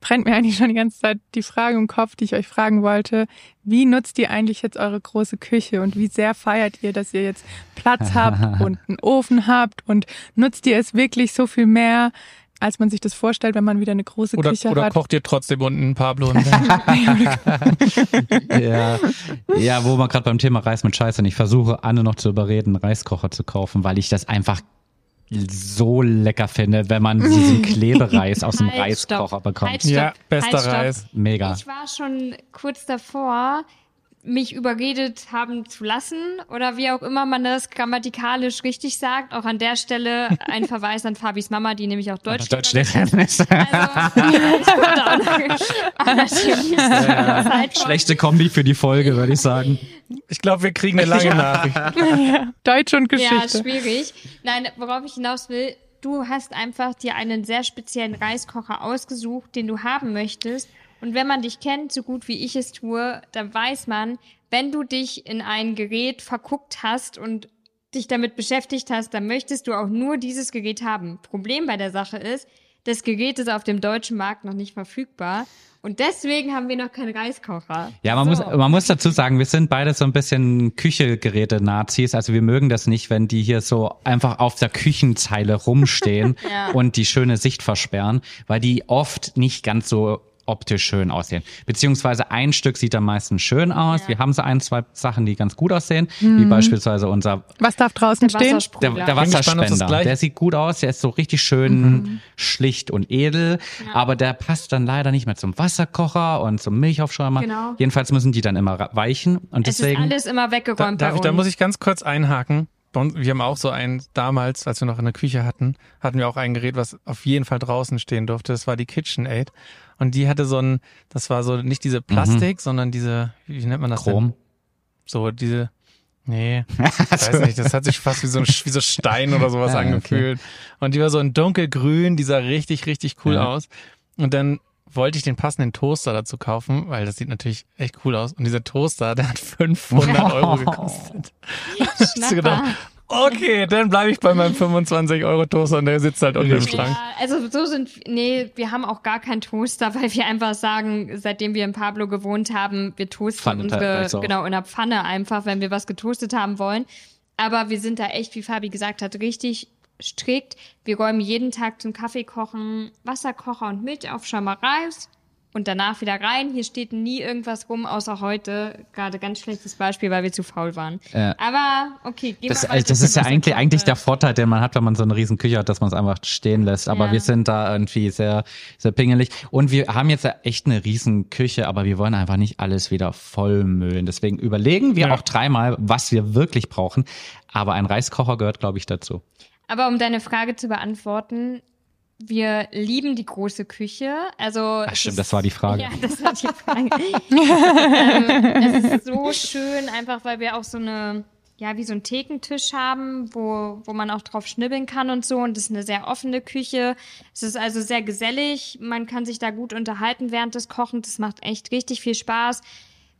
brennt mir eigentlich schon die ganze Zeit die Frage im Kopf, die ich euch fragen wollte. Wie nutzt ihr eigentlich jetzt eure große Küche und wie sehr feiert ihr, dass ihr jetzt Platz habt und einen Ofen habt und nutzt ihr es wirklich so viel mehr, als man sich das vorstellt, wenn man wieder eine große Oder, Küche oder hat? kocht ihr trotzdem unten ein Pablo? Und dann, ja, ja, wo wir gerade beim Thema Reis mit Scheiße sind. Ich versuche Anne noch zu überreden, einen Reiskocher zu kaufen, weil ich das einfach so lecker finde, wenn man diesen Klebereis aus dem Halt, Reiskocher stopp. bekommt. Halt, stopp. Ja, bester Halt. Reis. Mega. Ich war schon kurz davor, mich überredet haben zu lassen oder wie auch immer man das grammatikalisch richtig sagt. Auch an der Stelle ein Verweis an Fabis Mama, die nämlich auch Deutsch Deutschlehrerin ist. Also, Schlechte Kombi für die Folge, würde ich sagen. Ich glaube, wir kriegen eine lange Nachricht. Deutsch und Ja, Geschichte. schwierig. Nein, worauf ich hinaus will, du hast einfach dir einen sehr speziellen Reiskocher ausgesucht, den du haben möchtest. Und wenn man dich kennt, so gut wie ich es tue, dann weiß man, wenn du dich in ein Gerät verguckt hast und dich damit beschäftigt hast, dann möchtest du auch nur dieses Gerät haben. Problem bei der Sache ist, das Gerät ist auf dem deutschen Markt noch nicht verfügbar. Und deswegen haben wir noch keinen Reiskocher. Ja, man, So. muss, man muss dazu sagen, wir sind beide so ein bisschen Küchegeräte-Nazis. Also wir mögen das nicht, wenn die hier so einfach auf der Küchenzeile rumstehen Ja. und die schöne Sicht versperren, weil die oft nicht ganz so optisch schön aussehen. Beziehungsweise ein Stück sieht am meisten schön aus. Ja. Wir haben so ein, zwei Sachen, die ganz gut aussehen, wie beispielsweise unser Was darf draußen Der stehen? der, der Wasserspender, gleich- der sieht gut aus, der ist so richtig schön schlicht und edel, aber der passt dann leider nicht mehr zum Wasserkocher und zum Milchaufschäumer. Genau. Jedenfalls müssen die dann immer weichen und Es ist deswegen alles immer Da, weggeräumt darf bei ich, da muss ich ganz kurz einhaken. Wir haben auch so ein, damals, als wir noch in der Küche hatten, hatten wir auch ein Gerät, was auf jeden Fall draußen stehen durfte. Das war die KitchenAid. Und die hatte so ein, das war so nicht diese Plastik, sondern diese, wie nennt man das denn? Chrom. So diese, nee, ich weiß nicht, das hat sich fast wie so, ein, wie so Stein oder sowas Ah, okay. angefühlt. Und die war so in dunkelgrün, die sah richtig, richtig cool Ja. aus. Und dann wollte ich den passenden Toaster dazu kaufen, weil das sieht natürlich echt cool aus. Und dieser Toaster, der hat 500 Euro gekostet. Hast du gedacht, okay, dann bleibe ich bei meinem 25 Euro Toaster und der sitzt halt unter dem Schrank. Ja, also so sind, nee, wir haben auch gar keinen Toaster, weil wir einfach sagen, seitdem wir in Pablo gewohnt haben, wir toasten Pfanne unsere, genau, in der Pfanne einfach, wenn wir was getoastet haben wollen. Aber wir sind da echt, wie Fabi gesagt hat, richtig strikt. Wir räumen jeden Tag zum Kaffeekochen Wasserkocher und Milchaufschäumer raus und danach wieder rein. Hier steht nie irgendwas rum, außer heute. Gerade ganz schlechtes Beispiel, weil wir zu faul waren. Ja. Aber okay, gehen Das, wir weiter das ist ja eigentlich, eigentlich der Vorteil, den man hat, wenn man so eine riesen Küche hat, dass man es einfach stehen lässt. Aber Ja. wir sind da irgendwie sehr, sehr pingelig. Und wir haben jetzt ja echt eine riesen Küche, aber wir wollen einfach nicht alles wieder vollmüllen. Deswegen überlegen wir Ja. auch dreimal, was wir wirklich brauchen. Aber ein Reiskocher gehört, glaube ich, dazu. Aber um deine Frage zu beantworten, wir lieben die große Küche. Also Ach stimmt, ist- das war die Frage. Ja, das war die Frage. ähm, es ist so schön, einfach weil wir auch so eine, ja, wie so einen Thekentisch haben, wo, wo man auch drauf schnibbeln kann und so. Und das ist eine sehr offene Küche. Es ist also sehr gesellig. Man kann sich da gut unterhalten während des Kochens. Das macht echt richtig viel Spaß.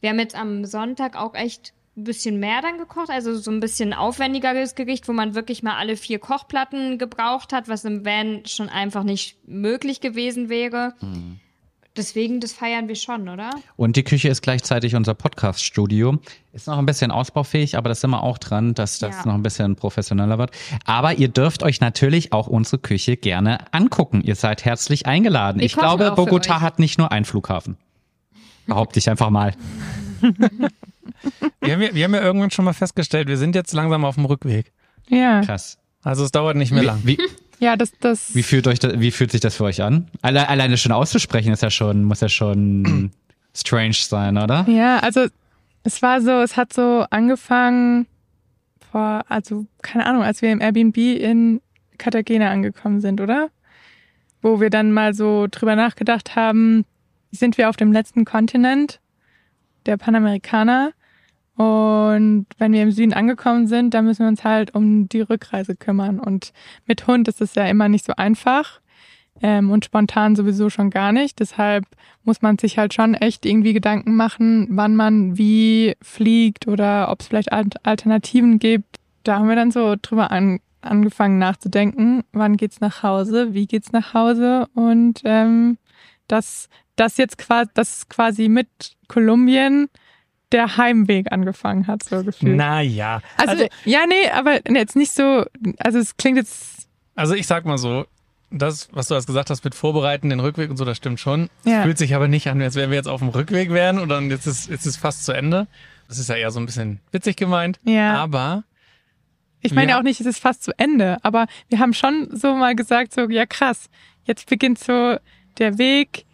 Wir haben jetzt am Sonntag auch echt ein bisschen mehr dann gekocht, also so ein bisschen aufwendigeres Gericht, wo man wirklich mal alle vier Kochplatten gebraucht hat, was im Van schon einfach nicht möglich gewesen wäre. Deswegen, das feiern wir schon, oder? Und die Küche ist gleichzeitig unser Podcast-Studio. Ist noch ein bisschen ausbaufähig, aber das sind wir auch dran, dass das Ja. noch ein bisschen professioneller wird. Aber ihr dürft euch natürlich auch unsere Küche gerne angucken. Ihr seid herzlich eingeladen. Wir ich glaube, Bogota hat nicht nur einen Flughafen. Behaupte ich einfach mal. Wir haben, ja, wir haben ja irgendwann schon mal festgestellt, wir sind jetzt langsam auf dem Rückweg. Ja, Krass. Also es dauert nicht mehr lang. Wie, ja, das, das. wie, fühlt euch das, wie fühlt sich das für euch an? Alle, alleine schon auszusprechen ist ja schon, muss ja schon strange sein, oder? Ja, also es war so, es hat so angefangen vor, also keine Ahnung, als wir im Airbnb in Cartagena angekommen sind, oder? Wo wir dann mal so drüber nachgedacht haben, sind wir auf dem letzten Kontinent, der Panamerikaner. Und wenn wir im Süden angekommen sind, dann müssen wir uns halt um die Rückreise kümmern. Und mit Hund ist es ja immer nicht so einfach. Ähm, und spontan sowieso schon gar nicht. Deshalb muss man sich halt schon echt irgendwie Gedanken machen, wann man wie fliegt oder ob es vielleicht Alt- Alternativen gibt. Da haben wir dann so drüber an, angefangen nachzudenken, wann geht's nach Hause, wie geht's nach Hause und ähm, dass das jetzt quasi, dass quasi mit Kolumbien der Heimweg angefangen hat, so gefühlt. Naja. also, ja, nee, aber jetzt nicht so, also es klingt jetzt, Also ich sag mal so, das, was du als gesagt hast mit Vorbereiten, den Rückweg und so, das stimmt schon. Ja. Fühlt sich aber nicht an, als wären wir jetzt auf dem Rückweg wären und dann jetzt ist, jetzt ist fast zu Ende. Das ist ja eher so ein bisschen witzig gemeint. Ja. Aber Ich meine ja auch nicht, es ist fast zu Ende, aber wir haben schon so mal gesagt, so, ja krass, jetzt beginnt so der Weg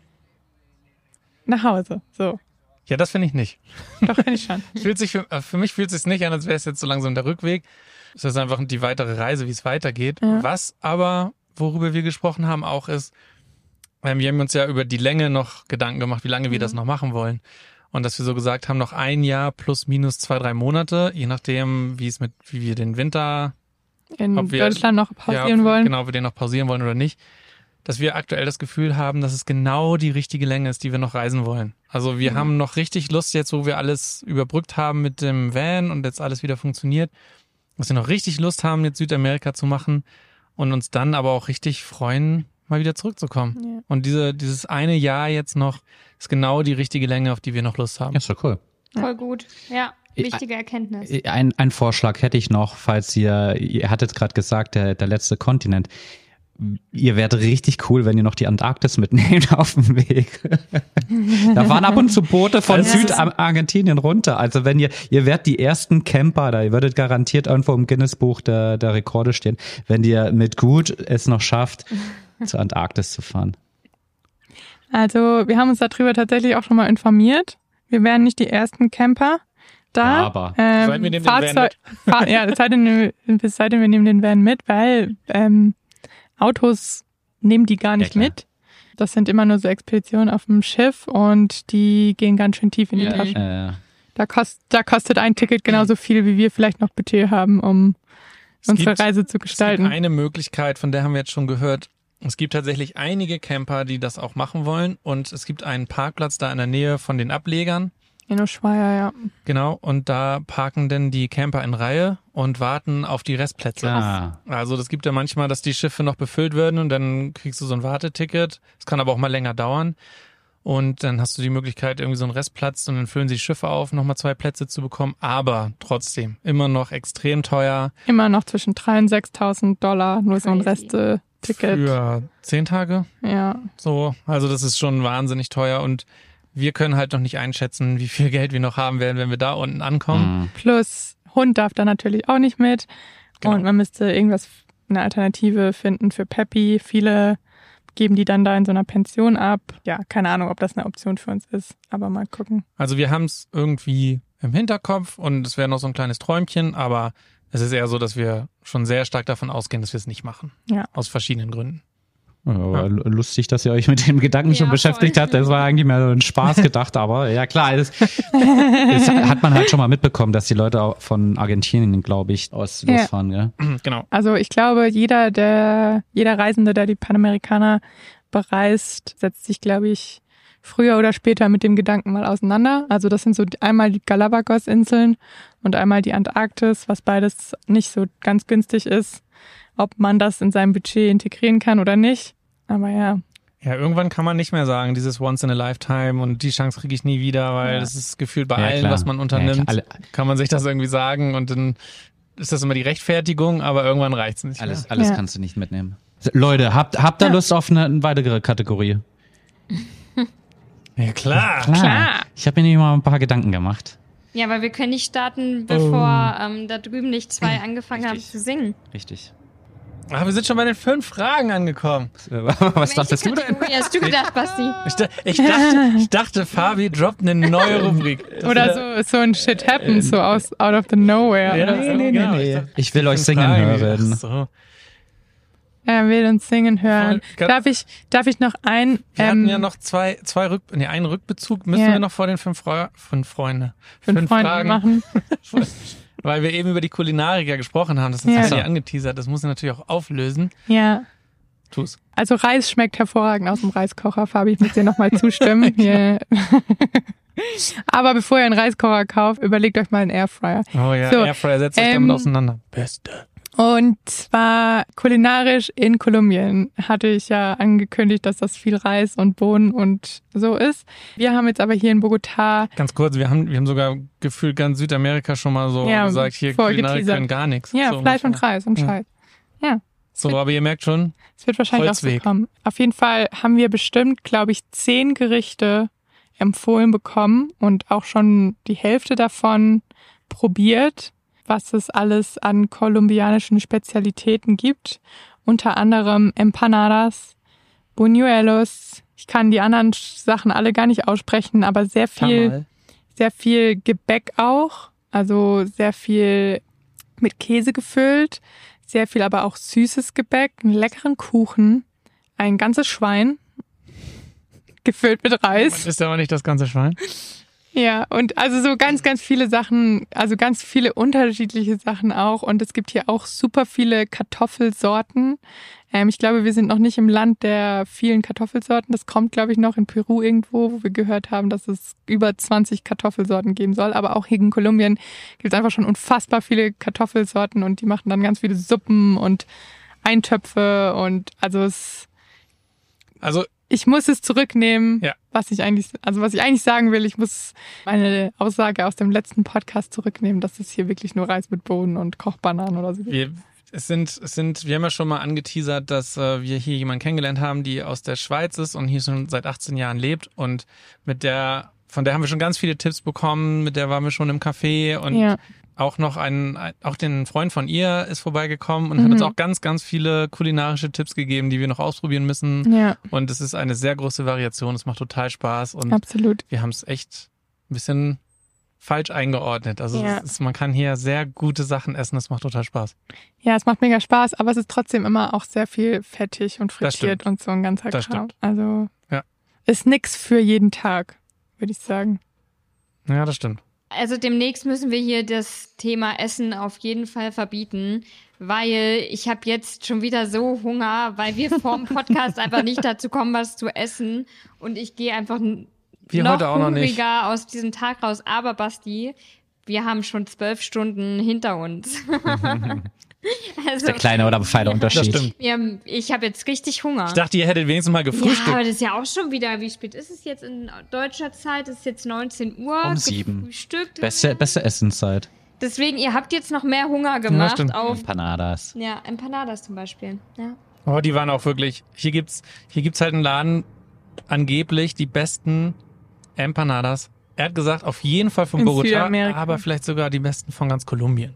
nach Hause. So, ja, das finde ich nicht. doch, finde ich schon. Fühlt sich für, für mich fühlt es sich nicht an, als wäre es jetzt so langsam der Rückweg. Es ist einfach die weitere Reise, wie es weitergeht. Ja. Was aber, worüber wir gesprochen haben, auch ist, ähm, wir haben uns ja über die Länge noch Gedanken gemacht, wie lange wir das noch machen wollen. Und dass wir so gesagt haben, noch ein Jahr plus minus zwei, drei Monate, je nachdem, wie es mit, wie wir den Winter In wir- Deutschland noch ja, pausieren ob, wollen. Genau, ob wir den noch pausieren wollen oder nicht. Dass wir aktuell das Gefühl haben, dass es genau die richtige Länge ist, die wir noch reisen wollen. Also wir haben noch richtig Lust jetzt, wo wir alles überbrückt haben mit dem Van und jetzt alles wieder funktioniert, dass wir noch richtig Lust haben, jetzt Südamerika zu machen und uns dann aber auch richtig freuen, mal wieder zurückzukommen. Ja. Und diese, dieses eine Jahr jetzt noch ist genau die richtige Länge, auf die wir noch Lust haben. Ja, ist doch cool. Voll gut. Ja, Ich- wichtige Erkenntnis. Ein, ein Vorschlag hätte ich noch, falls ihr, ihr hattet gerade gesagt, der, der letzte Kontinent. Ihr wärt richtig cool, wenn ihr noch die Antarktis mitnehmt auf dem Weg. da waren ab und zu Boote von Also- Südargentinien runter. Also wenn ihr, ihr wärt die ersten Camper da, ihr würdet garantiert irgendwo im Guinness-Buch der, der Rekorde stehen, wenn ihr mit gut es noch schafft, zur Antarktis zu fahren. Also, wir haben uns darüber tatsächlich auch schon mal informiert. Wir wären nicht die ersten Camper da. Ja, aber- ähm, Seid wir nehmen den Van Fahrzeug, Fahr ja, es sei denn, es sei denn, wir nehmen den Van mit, weil ähm, Autos nehmen die gar nicht klar. mit. Das sind immer nur so Expeditionen auf dem Schiff und die gehen ganz schön tief in die Mhm. Tasche. Äh, Da, kost, da kostet ein Ticket genauso viel, wie wir vielleicht noch Budget haben, um unsere gibt- Reise zu Es gibt gestalten. eine Möglichkeit, von der haben wir jetzt schon gehört. Es gibt tatsächlich einige Camper, die das auch machen wollen. Und es gibt einen Parkplatz da in der Nähe von den Ablegern. In Ushuaia, ja. Genau. Und da parken denn die Camper in Reihe und warten auf die Restplätze. ah, Also das gibt ja manchmal, dass die Schiffe noch befüllt werden und dann kriegst du so ein Warteticket. Es kann aber auch mal länger dauern. Und dann hast du die Möglichkeit, irgendwie so einen Restplatz und dann füllen sie Schiffe auf, nochmal zwei Plätze zu bekommen. Aber trotzdem, immer noch extrem teuer Immer noch zwischen 3.000 und 6.000 Dollar, nur so ein Crazy. Reste-Ticket. für zehn Tage. Ja. So, also das ist schon wahnsinnig teuer und wir können halt noch nicht einschätzen, wie viel Geld wir noch haben werden, wenn wir da unten ankommen. mh. Plus Hund darf da natürlich auch nicht mit. Genau. Und man müsste irgendwas, eine Alternative finden für Peppy. Viele geben die dann da in so einer Pension ab. Ja, keine Ahnung, ob das eine Option für uns ist, aber mal gucken. Also wir haben es irgendwie im Hinterkopf und es wäre noch so ein kleines Träumchen, aber es ist eher so, dass wir schon sehr stark davon ausgehen, dass wir es nicht machen. Ja. Aus verschiedenen Gründen. Ja, Aber lustig, dass ihr euch mit dem Gedanken schon Ja, beschäftigt voll. habt. Das war eigentlich mehr so ein Spaß gedacht, aber ja klar, das, das hat man halt schon mal mitbekommen, dass die Leute auch von Argentinien, glaube ich, aus Ja. losfahren. Gell? genau. Also ich glaube, jeder, der, jeder Reisende, der die Panamerikaner bereist, setzt sich, glaube ich, früher oder später mit dem Gedanken mal auseinander. Also das sind so einmal die Galapagos-Inseln und einmal die Antarktis, was beides nicht so ganz günstig ist, ob man das in seinem Budget integrieren kann oder nicht. Aber ja, Ja, irgendwann kann man nicht mehr sagen, dieses Once in a Lifetime und die Chance kriege ich nie wieder, weil Ja. das ist gefühlt bei Ja, allen, klar. was man Ja, unternimmt, klar. Alle- kann man sich das irgendwie sagen und dann ist das immer die Rechtfertigung, aber irgendwann reicht's nicht Alles, mehr. alles Ja. kannst du nicht mitnehmen. Leute, habt, habt ihr Ja. Lust auf eine, eine weitere Kategorie? Ja, klar. Klar. Ich habe mir nämlich mal ein paar Gedanken gemacht. Ja, aber wir können nicht starten, bevor ähm, da drüben nicht zwei angefangen haben zu singen. Richtig. Aber wir sind schon bei den fünf Fragen angekommen. Was dachtest du denn? Hast du gedacht, Basti? Ich, da, ich, dachte, ich dachte, Fabi droppt eine neue Rubrik. oder so, so ein Shit happens, so aus out of the nowhere. Ja, nee, so. nee, nee, nee. Ich, dachte, Ich will euch fünf singen Fragen. hören. So. Er will uns singen hören. Voll. Darf ich, darf ich noch ein, Wir ähm, hatten ja noch zwei, zwei Rück, nee, einen Rückbezug müssen Ja. wir noch vor den fünf, Fra fünf Freunde. fünf Freunde Fragen, machen? weil wir eben über die Kulinarik ja gesprochen haben. Das ist Ja. ja. angeteasert. Das muss ich natürlich auch auflösen. Ja. Tu's. Also Reis schmeckt hervorragend aus dem Reiskocher, Fabi. Ich muss dir nochmal zustimmen. Hier. Aber bevor ihr einen Reiskocher kauft, überlegt euch mal einen Airfryer. Oh ja, So, Airfryer setzt euch ähm, damit auseinander. Beste. Und zwar kulinarisch in Kolumbien hatte ich ja angekündigt, dass das viel Reis und Bohnen und so ist. Wir haben jetzt aber hier in Bogotá Ganz kurz, wir haben, wir haben sogar gefühlt ganz Südamerika schon mal so Ja, gesagt, hier Kulinarik geteasert. können gar nichts. ja so Fleisch und. Reis und Ja. Scheiß. Ja. So, aber ihr merkt schon, Es wird wahrscheinlich Holzweg. auch so kommen. Auf jeden Fall haben wir bestimmt, glaube ich, zehn Gerichte empfohlen bekommen und auch schon die Hälfte davon probiert, was es alles an kolumbianischen Spezialitäten gibt. Unter anderem Empanadas, Buñuelos. Ich kann die anderen Sachen alle gar nicht aussprechen, aber sehr viel sehr viel Gebäck auch, also sehr viel mit Käse gefüllt, sehr viel aber auch süßes Gebäck, einen leckeren Kuchen, ein ganzes Schwein gefüllt mit Reis. Ist aber nicht das ganze Schwein. Ja, und also so ganz, ganz viele Sachen, also ganz viele unterschiedliche Sachen auch. Und es gibt hier auch super viele Kartoffelsorten. Ähm, ich glaube, wir sind noch nicht im Land der vielen Kartoffelsorten. Das kommt, glaube ich, noch in Peru irgendwo, wo wir gehört haben, dass es über 20 Kartoffelsorten geben soll. Aber auch hier in Kolumbien gibt es einfach schon unfassbar viele Kartoffelsorten und die machen dann ganz viele Suppen und Eintöpfe und also es Also, ich muss es zurücknehmen, Ja. was ich eigentlich, also was ich eigentlich sagen will, ich muss meine Aussage aus dem letzten Podcast zurücknehmen, dass es hier wirklich nur Reis mit Bohnen und Kochbananen oder so gibt. wir, es sind, es sind, wir haben ja schon mal angeteasert, dass äh, wir hier jemanden kennengelernt haben, die aus der Schweiz ist und hier schon seit 18 Jahren lebt und mit der, von der haben wir schon ganz viele Tipps bekommen, mit der waren wir schon im Café und Ja, auch noch ein, ein- auch den Freund von ihr ist vorbeigekommen und hat Mhm. uns auch ganz, ganz viele kulinarische Tipps gegeben, die wir noch ausprobieren müssen. ja, Und es ist eine sehr große Variation. Es macht total Spaß und absolut. wir haben es echt ein bisschen falsch eingeordnet. Also Ja. es ist, man kann hier sehr gute Sachen essen. Es macht total Spaß. Ja, es macht mega Spaß, aber es ist trotzdem immer auch sehr viel fettig und frittiert und so ein ganzer Das Kram. stimmt. Also Ja. ist nix für jeden Tag, würde ich sagen. Ja, das stimmt. Also demnächst müssen wir hier das Thema Essen auf jeden Fall verbieten, weil ich habe jetzt schon wieder so Hunger, weil wir vorm Podcast einfach nicht dazu kommen, was zu essen und ich gehe einfach Wir noch heute auch noch nicht. hungriger aus diesem Tag raus. Aber Basti, wir haben schon zwölf Stunden hinter uns. also, Der kleine oder feine Unterschied. Das stimmt. wir haben, ich habe jetzt richtig Hunger. Ich dachte, ihr hättet wenigstens mal ja, gefrühstückt. aber das ist ja auch schon wieder, wie spät ist es jetzt in deutscher Zeit? Es ist jetzt 19 Uhr. Um sieben. Beste, beste Essenszeit. Deswegen, ihr habt jetzt noch mehr Hunger gemacht stimmt. auf Empanadas. ja, Empanadas zum Beispiel. Ja. Oh, die waren auch wirklich. Hier gibt's, hier gibt's halt einen Laden, angeblich die besten Empanadas. Er hat gesagt, auf jeden Fall von In Bogota, aber vielleicht sogar die besten von ganz Kolumbien.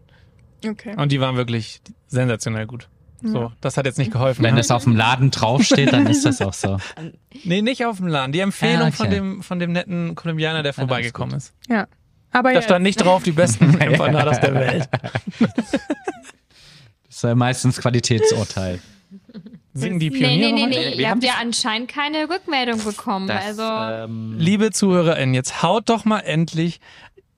Okay. Und die waren wirklich sensationell gut. So, das hat jetzt nicht geholfen. Wenn es auf dem Laden draufsteht, dann ist das auch so. Nee, nicht auf dem Laden. Die Empfehlung Ah, okay. von dem, von dem netten Kolumbianer, der vorbeigekommen ist. Ja. Aber Da stand nicht drauf, die besten Empanadas der Welt. Das ist ja meistens Qualitätsurteil. Singen die Nee, Pioniere? nee, nee, nee. Wir Ihr haben habt ja anscheinend keine Rückmeldung bekommen. Das, also, ähm, Liebe ZuhörerInnen, jetzt haut doch mal endlich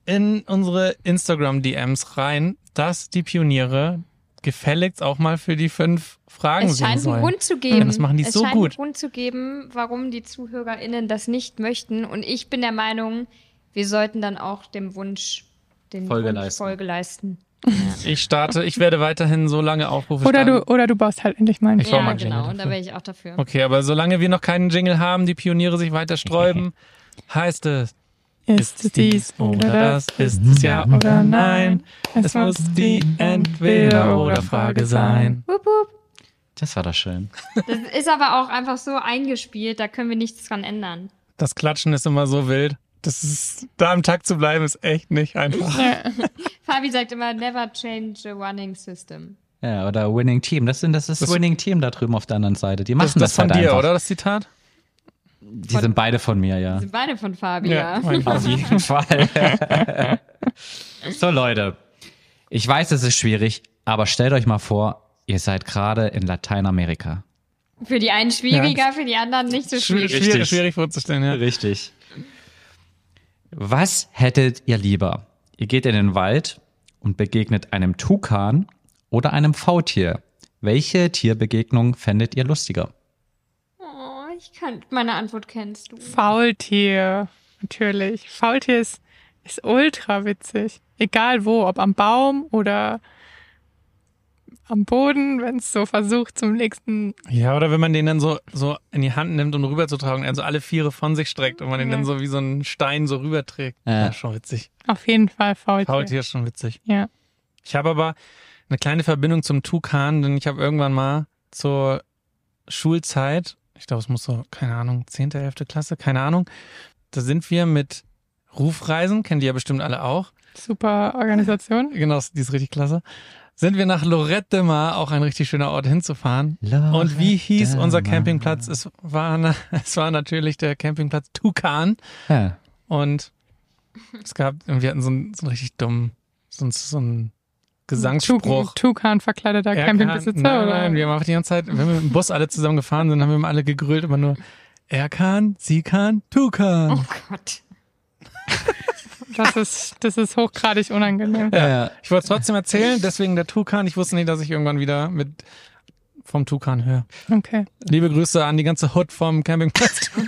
in unsere Instagram-DMs rein, dass die Pioniere gefälligst auch mal für die fünf Fragen es scheint einen sollen. Grund zu geben. Ja, das machen die es so scheint gut. einen Grund zu geben, warum die ZuhörerInnen das nicht möchten. Und ich bin der Meinung, wir sollten dann auch dem Wunsch, den Folge Wunsch leisten. Folge leisten. Ich starte, ich werde weiterhin so lange Aufrufe oder starten. du, oder du baust halt endlich mal einen Ich ja, mal einen Jingle genau. Und da wäre ich auch dafür. Okay, aber solange wir noch keinen Jingle haben, die Pioniere sich weiter sträuben, heißt es, Ist es dies oder das? Ist es ja oder nein? Es muss die Entweder-oder-Frage sein. Wupp, wupp. das war doch schön. Das ist aber auch einfach so eingespielt, da können wir nichts dran ändern. Das Klatschen ist immer so wild. Das ist, da im Takt zu bleiben, ist echt nicht einfach. Fabi sagt immer, never change a running system. Ja, oder Winning Team. Das, sind, das ist Das- Winning Team da drüben auf der anderen Seite. Die Das machen ist das von halt dir, einfach. oder, das Zitat? Die sind beide von mir, ja. Die sind beide von Fabi, ja. Auf jeden Fall. so, Leute. Ich weiß, es ist schwierig, aber stellt euch mal vor, ihr seid gerade in Lateinamerika. Für die einen schwieriger, für die anderen nicht so Schwierig, schwierig. schwierig, schwierig vorzustellen, ja. Richtig. Was hättet ihr lieber? Ihr geht in den Wald und begegnet einem Tukan oder einem Faultier. Welche Tierbegegnung fändet ihr lustiger? Ich kann, meine Antwort kennst du. Faultier. Natürlich. Faultier ist, ist ultra witzig. Egal wo, ob am Baum oder am Boden, wenn es so versucht zum nächsten. Ja, oder wenn man den dann so, so in die Hand nimmt, um rüberzutragen, also alle Viere von sich streckt und man den Ja. dann so wie so einen Stein so rüberträgt. Ja. Ja, schon witzig. Auf jeden Fall Faultier. Faultier ist schon witzig. Ja. Ich habe aber eine kleine Verbindung zum Tukan, denn ich habe irgendwann mal zur Schulzeit, ich glaube, es muss so, keine Ahnung, 10., 11. Klasse, keine Ahnung, da sind wir mit Rufreisen, kennen die ja bestimmt alle auch. Super Organisation. Genau, die ist richtig klasse. Sind wir nach Lorette de Mar, auch ein richtig schöner Ort hinzufahren. Lorette Und wie hieß unser. Campingplatz? Es war, na- es war natürlich der Campingplatz Tukan. Ja. Und es gab, wir hatten so einen, so einen richtig dummen, so einen, so einen Gesangsspruch. Tukan verkleideter Campingbesitzer, nein, oder? Nein, wir haben auch die ganze Zeit, wenn wir mit dem Bus alle zusammen gefahren sind, haben wir immer alle gegrölt, immer nur Erkan, Sikan, Tukan. Oh Gott. Das ist, das ist hochgradig unangenehm. Ja. ja. Ich wollte es trotzdem erzählen, deswegen der Tukan. Ich wusste nicht, dass ich irgendwann wieder mit vom Tukan höre. Okay. Liebe Grüße an die ganze Hut vom Campingplatz.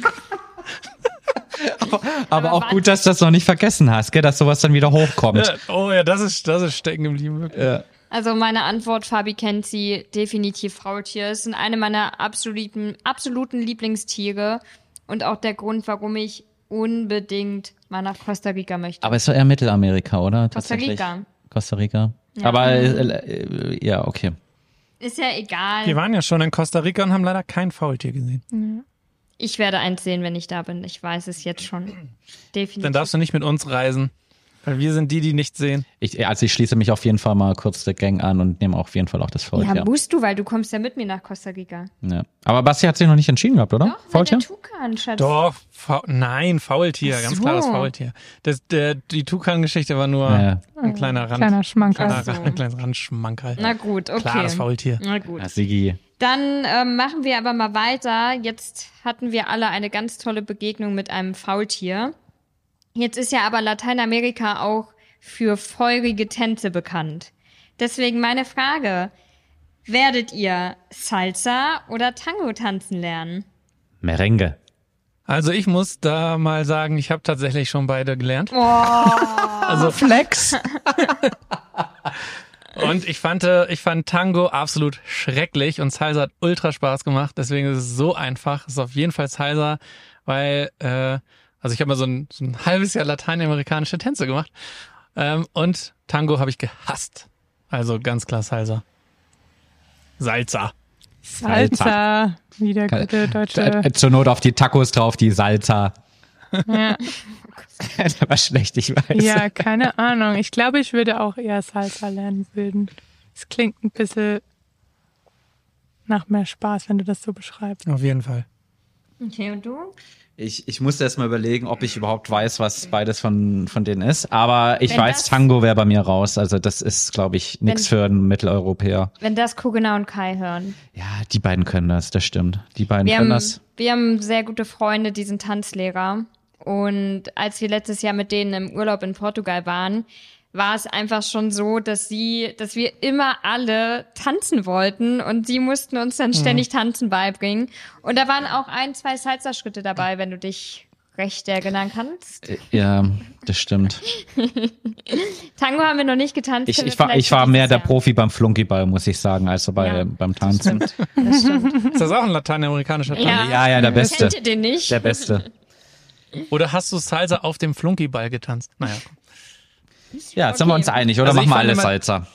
Aber, Aber auch gut, dass du das noch nicht vergessen hast, gell, dass sowas dann wieder hochkommt. Ja, oh ja, das ist, das ist stecken geblieben. Ja. Also meine Antwort, Fabi kennt sie, definitiv Faultier. Es sind eine meiner absoluten, absoluten Lieblingstiere und auch der Grund, warum ich unbedingt mal nach Costa Rica möchte. Aber ist doch eher Mittelamerika, oder? Costa. Rica. Costa Rica. Aber äh, äh, ja, okay. Ist ja egal. Wir waren ja schon in Costa Rica und haben leider kein Faultier gesehen. Ich werde eins sehen, wenn ich da bin. Ich weiß es jetzt schon. Definitiv. Dann darfst du nicht mit uns reisen. Weil wir sind die, die nichts sehen. Ich, also ich schließe mich auf jeden Fall mal kurz der Gang an und nehme auf jeden Fall auch das ja, Faultier. musst du, weil du kommst ja mit mir nach Costa Rica. Ja. Aber Basti hat sich noch nicht entschieden gehabt, oder? Doch, Faultier? der Tukan, Schatz. Doch, Fa nein, Faultier, Ach ganz so. klares Faultier. Das, der, die Tukan-Geschichte war nur Ja, ja. ein kleiner Rand. Kleiner Schmankerl. kleiner, so. ein kleines Randschmankerl. Na gut, okay. Klares Faultier. Na gut. Ja, Sigi. Dann ähm, machen wir aber mal weiter. Jetzt hatten wir alle eine ganz tolle Begegnung mit einem Faultier. Jetzt ist ja aber Lateinamerika auch für feurige Tänze bekannt. Deswegen meine Frage. Werdet ihr Salsa oder Tango tanzen lernen? Merengue. Also ich muss da mal sagen, ich habe tatsächlich schon beide gelernt. Also Flex. Und ich fand, äh, ich fand Tango absolut schrecklich und Salsa hat ultra Spaß gemacht. Deswegen ist es so einfach. Es ist auf jeden Fall Salsa, weil, äh, also ich habe mal so ein, so ein halbes Jahr lateinamerikanische Tänze gemacht. Ähm, und Tango habe ich gehasst. Also ganz klar Salsa. Salsa. Salsa. Wieder gute deutsche. Äh, Zur Not auf die Tacos drauf, die Salsa. Ja. das war schlecht, ich weiß. ja, keine Ahnung. Ich glaube, ich würde auch eher Salsa lernen würden. Es klingt ein bisschen nach mehr Spaß, wenn du das so beschreibst. Auf jeden Fall. Okay, und du? Ich, ich musste erst mal überlegen, ob ich überhaupt weiß, was beides von, von denen ist. Aber ich Wenn weiß, das- Tango wäre bei mir raus. Also das ist, glaube ich, nichts für einen Mitteleuropäer. Wenn das Kugena und Kai hören. Ja, die beiden können das, das stimmt. Die beiden Wir können haben, das. wir haben sehr gute Freunde, die sind Tanzlehrer. Und als wir letztes Jahr mit denen im Urlaub in Portugal waren, war es einfach schon so, dass sie, dass wir immer alle tanzen wollten und sie mussten uns dann ständig Tanzen beibringen. Und da waren auch ein, zwei Salsa-Schritte dabei, wenn du dich recht erinnern kannst. Äh, Ja, das stimmt. Tango haben wir noch nicht getanzt. Ich, ich war, ich war mehr der Jahr. Profi beim Flunkyball, muss ich sagen, als so bei, Ja, beim Tanzen. Das stimmt. Ist das auch ein lateinamerikanischer Tanz? Ja. Ja, ja, der Beste. Kennt ihr den nicht? Der Beste. Oder hast du Salsa auf dem Flunkyball getanzt? Naja. Ja, jetzt sind wir uns einig, oder? Also Machen ich wir immer- Salsa.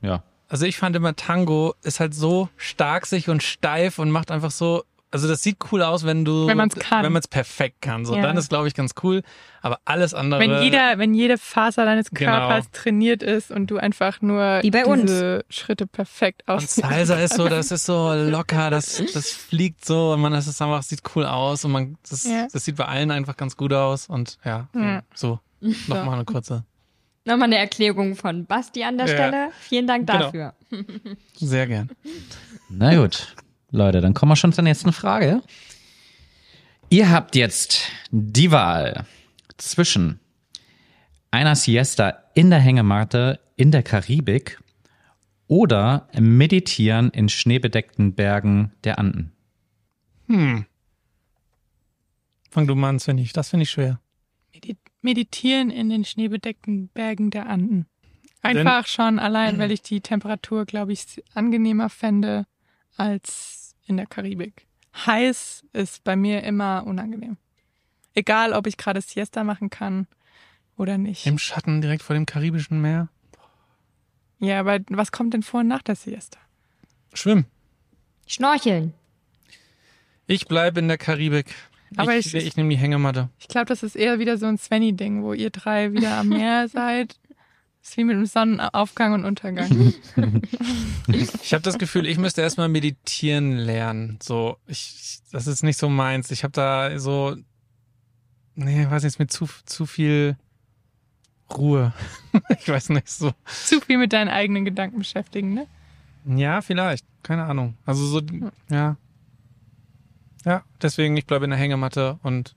Ja. Also ich fand immer Tango ist halt so starksig und steif und macht einfach so, also das sieht cool aus, wenn du, Wenn man's kann. wenn man es perfekt kann. So, Ja. dann ist glaube ich ganz cool. Aber alles andere. Wenn jeder, wenn jede Faser deines Genau. Körpers trainiert ist und du einfach nur Wie bei uns. diese Schritte perfekt und ausführst. Salsa ist so, das ist so locker, das, das fliegt so und man, das ist einfach, sieht cool aus und man, das, Ja. das sieht bei allen einfach ganz gut aus und ja, Ja. so. Nochmal eine kurze. Nochmal eine Erklärung von Basti an der Ja. Stelle. Vielen Dank Genau. dafür. Sehr gern. Na gut, Leute, dann kommen wir schon zur nächsten Frage. Ihr habt jetzt die Wahl zwischen einer Siesta in der Hängematte in der Karibik oder Meditieren in schneebedeckten Bergen der Anden. Hm. Fang du mal an, Svenny. Das finde ich schwer. Medi- Meditieren in den schneebedeckten Bergen der Anden. Einfach schon allein, weil ich die Temperatur, glaube ich, angenehmer fände als in der Karibik. Heiß ist bei mir immer unangenehm. Egal, ob ich gerade Siesta machen kann oder nicht. Im Schatten direkt vor dem karibischen Meer. Ja, aber was kommt denn vor und nach der Siesta? Schwimmen. Schnorcheln. Ich bleibe in der Karibik. Aber ich, ich- ich, nehme die Hängematte. Ich glaube, das ist eher wieder so ein Svenny-Ding, wo ihr drei wieder am Meer seid. Ist wie mit dem Sonnenaufgang und Untergang. Ich habe das Gefühl, ich müsste erstmal meditieren lernen. So, ich, das ist nicht so meins. Ich habe da so, nee, weiß nicht, ist mir zu, zu viel Ruhe. ich weiß nicht so. Zu viel mit deinen eigenen Gedanken beschäftigen, ne? Ja, vielleicht. Keine Ahnung. Also so, ja. Ja, deswegen, ich bleibe in der Hängematte und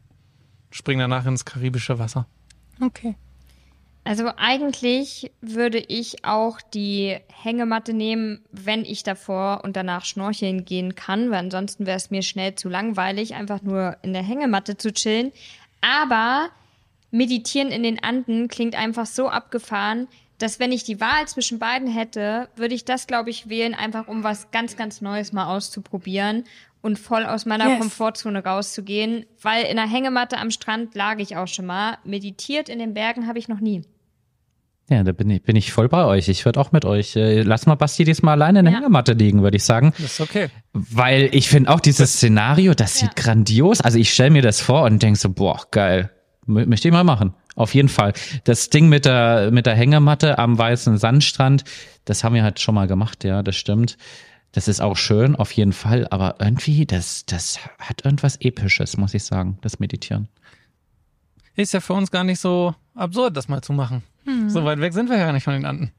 spring danach ins karibische Wasser. Okay. Also eigentlich würde ich auch die Hängematte nehmen, wenn ich davor und danach schnorcheln gehen kann, weil ansonsten wäre es mir schnell zu langweilig, einfach nur in der Hängematte zu chillen. Aber meditieren in den Anden klingt einfach so abgefahren, dass wenn ich die Wahl zwischen beiden hätte, würde ich das, glaube ich, wählen, einfach um was ganz, ganz Neues mal auszuprobieren und voll aus meiner Yes. Komfortzone rauszugehen, weil in der Hängematte am Strand lag ich auch schon mal. Meditiert in den Bergen habe ich noch nie. Ja, da bin ich, bin ich voll bei euch. Ich würde auch mit euch. Äh, lass mal Basti diesmal alleine in der Ja. Hängematte liegen, würde ich sagen. Das ist okay. Weil ich finde auch dieses Szenario, das sieht Ja. grandios. Also ich stelle mir das vor und denke so, boah, geil. Mö- Möchte ich mal machen. Auf jeden Fall. Das Ding mit der, mit der Hängematte am weißen Sandstrand, das haben wir halt schon mal gemacht, ja, das stimmt. Das ist auch schön, auf jeden Fall. Aber irgendwie, das, das hat irgendwas Episches, muss ich sagen, das Meditieren. Ist ja für uns gar nicht so absurd, das mal zu machen. So weit weg sind wir ja nicht von den Anden.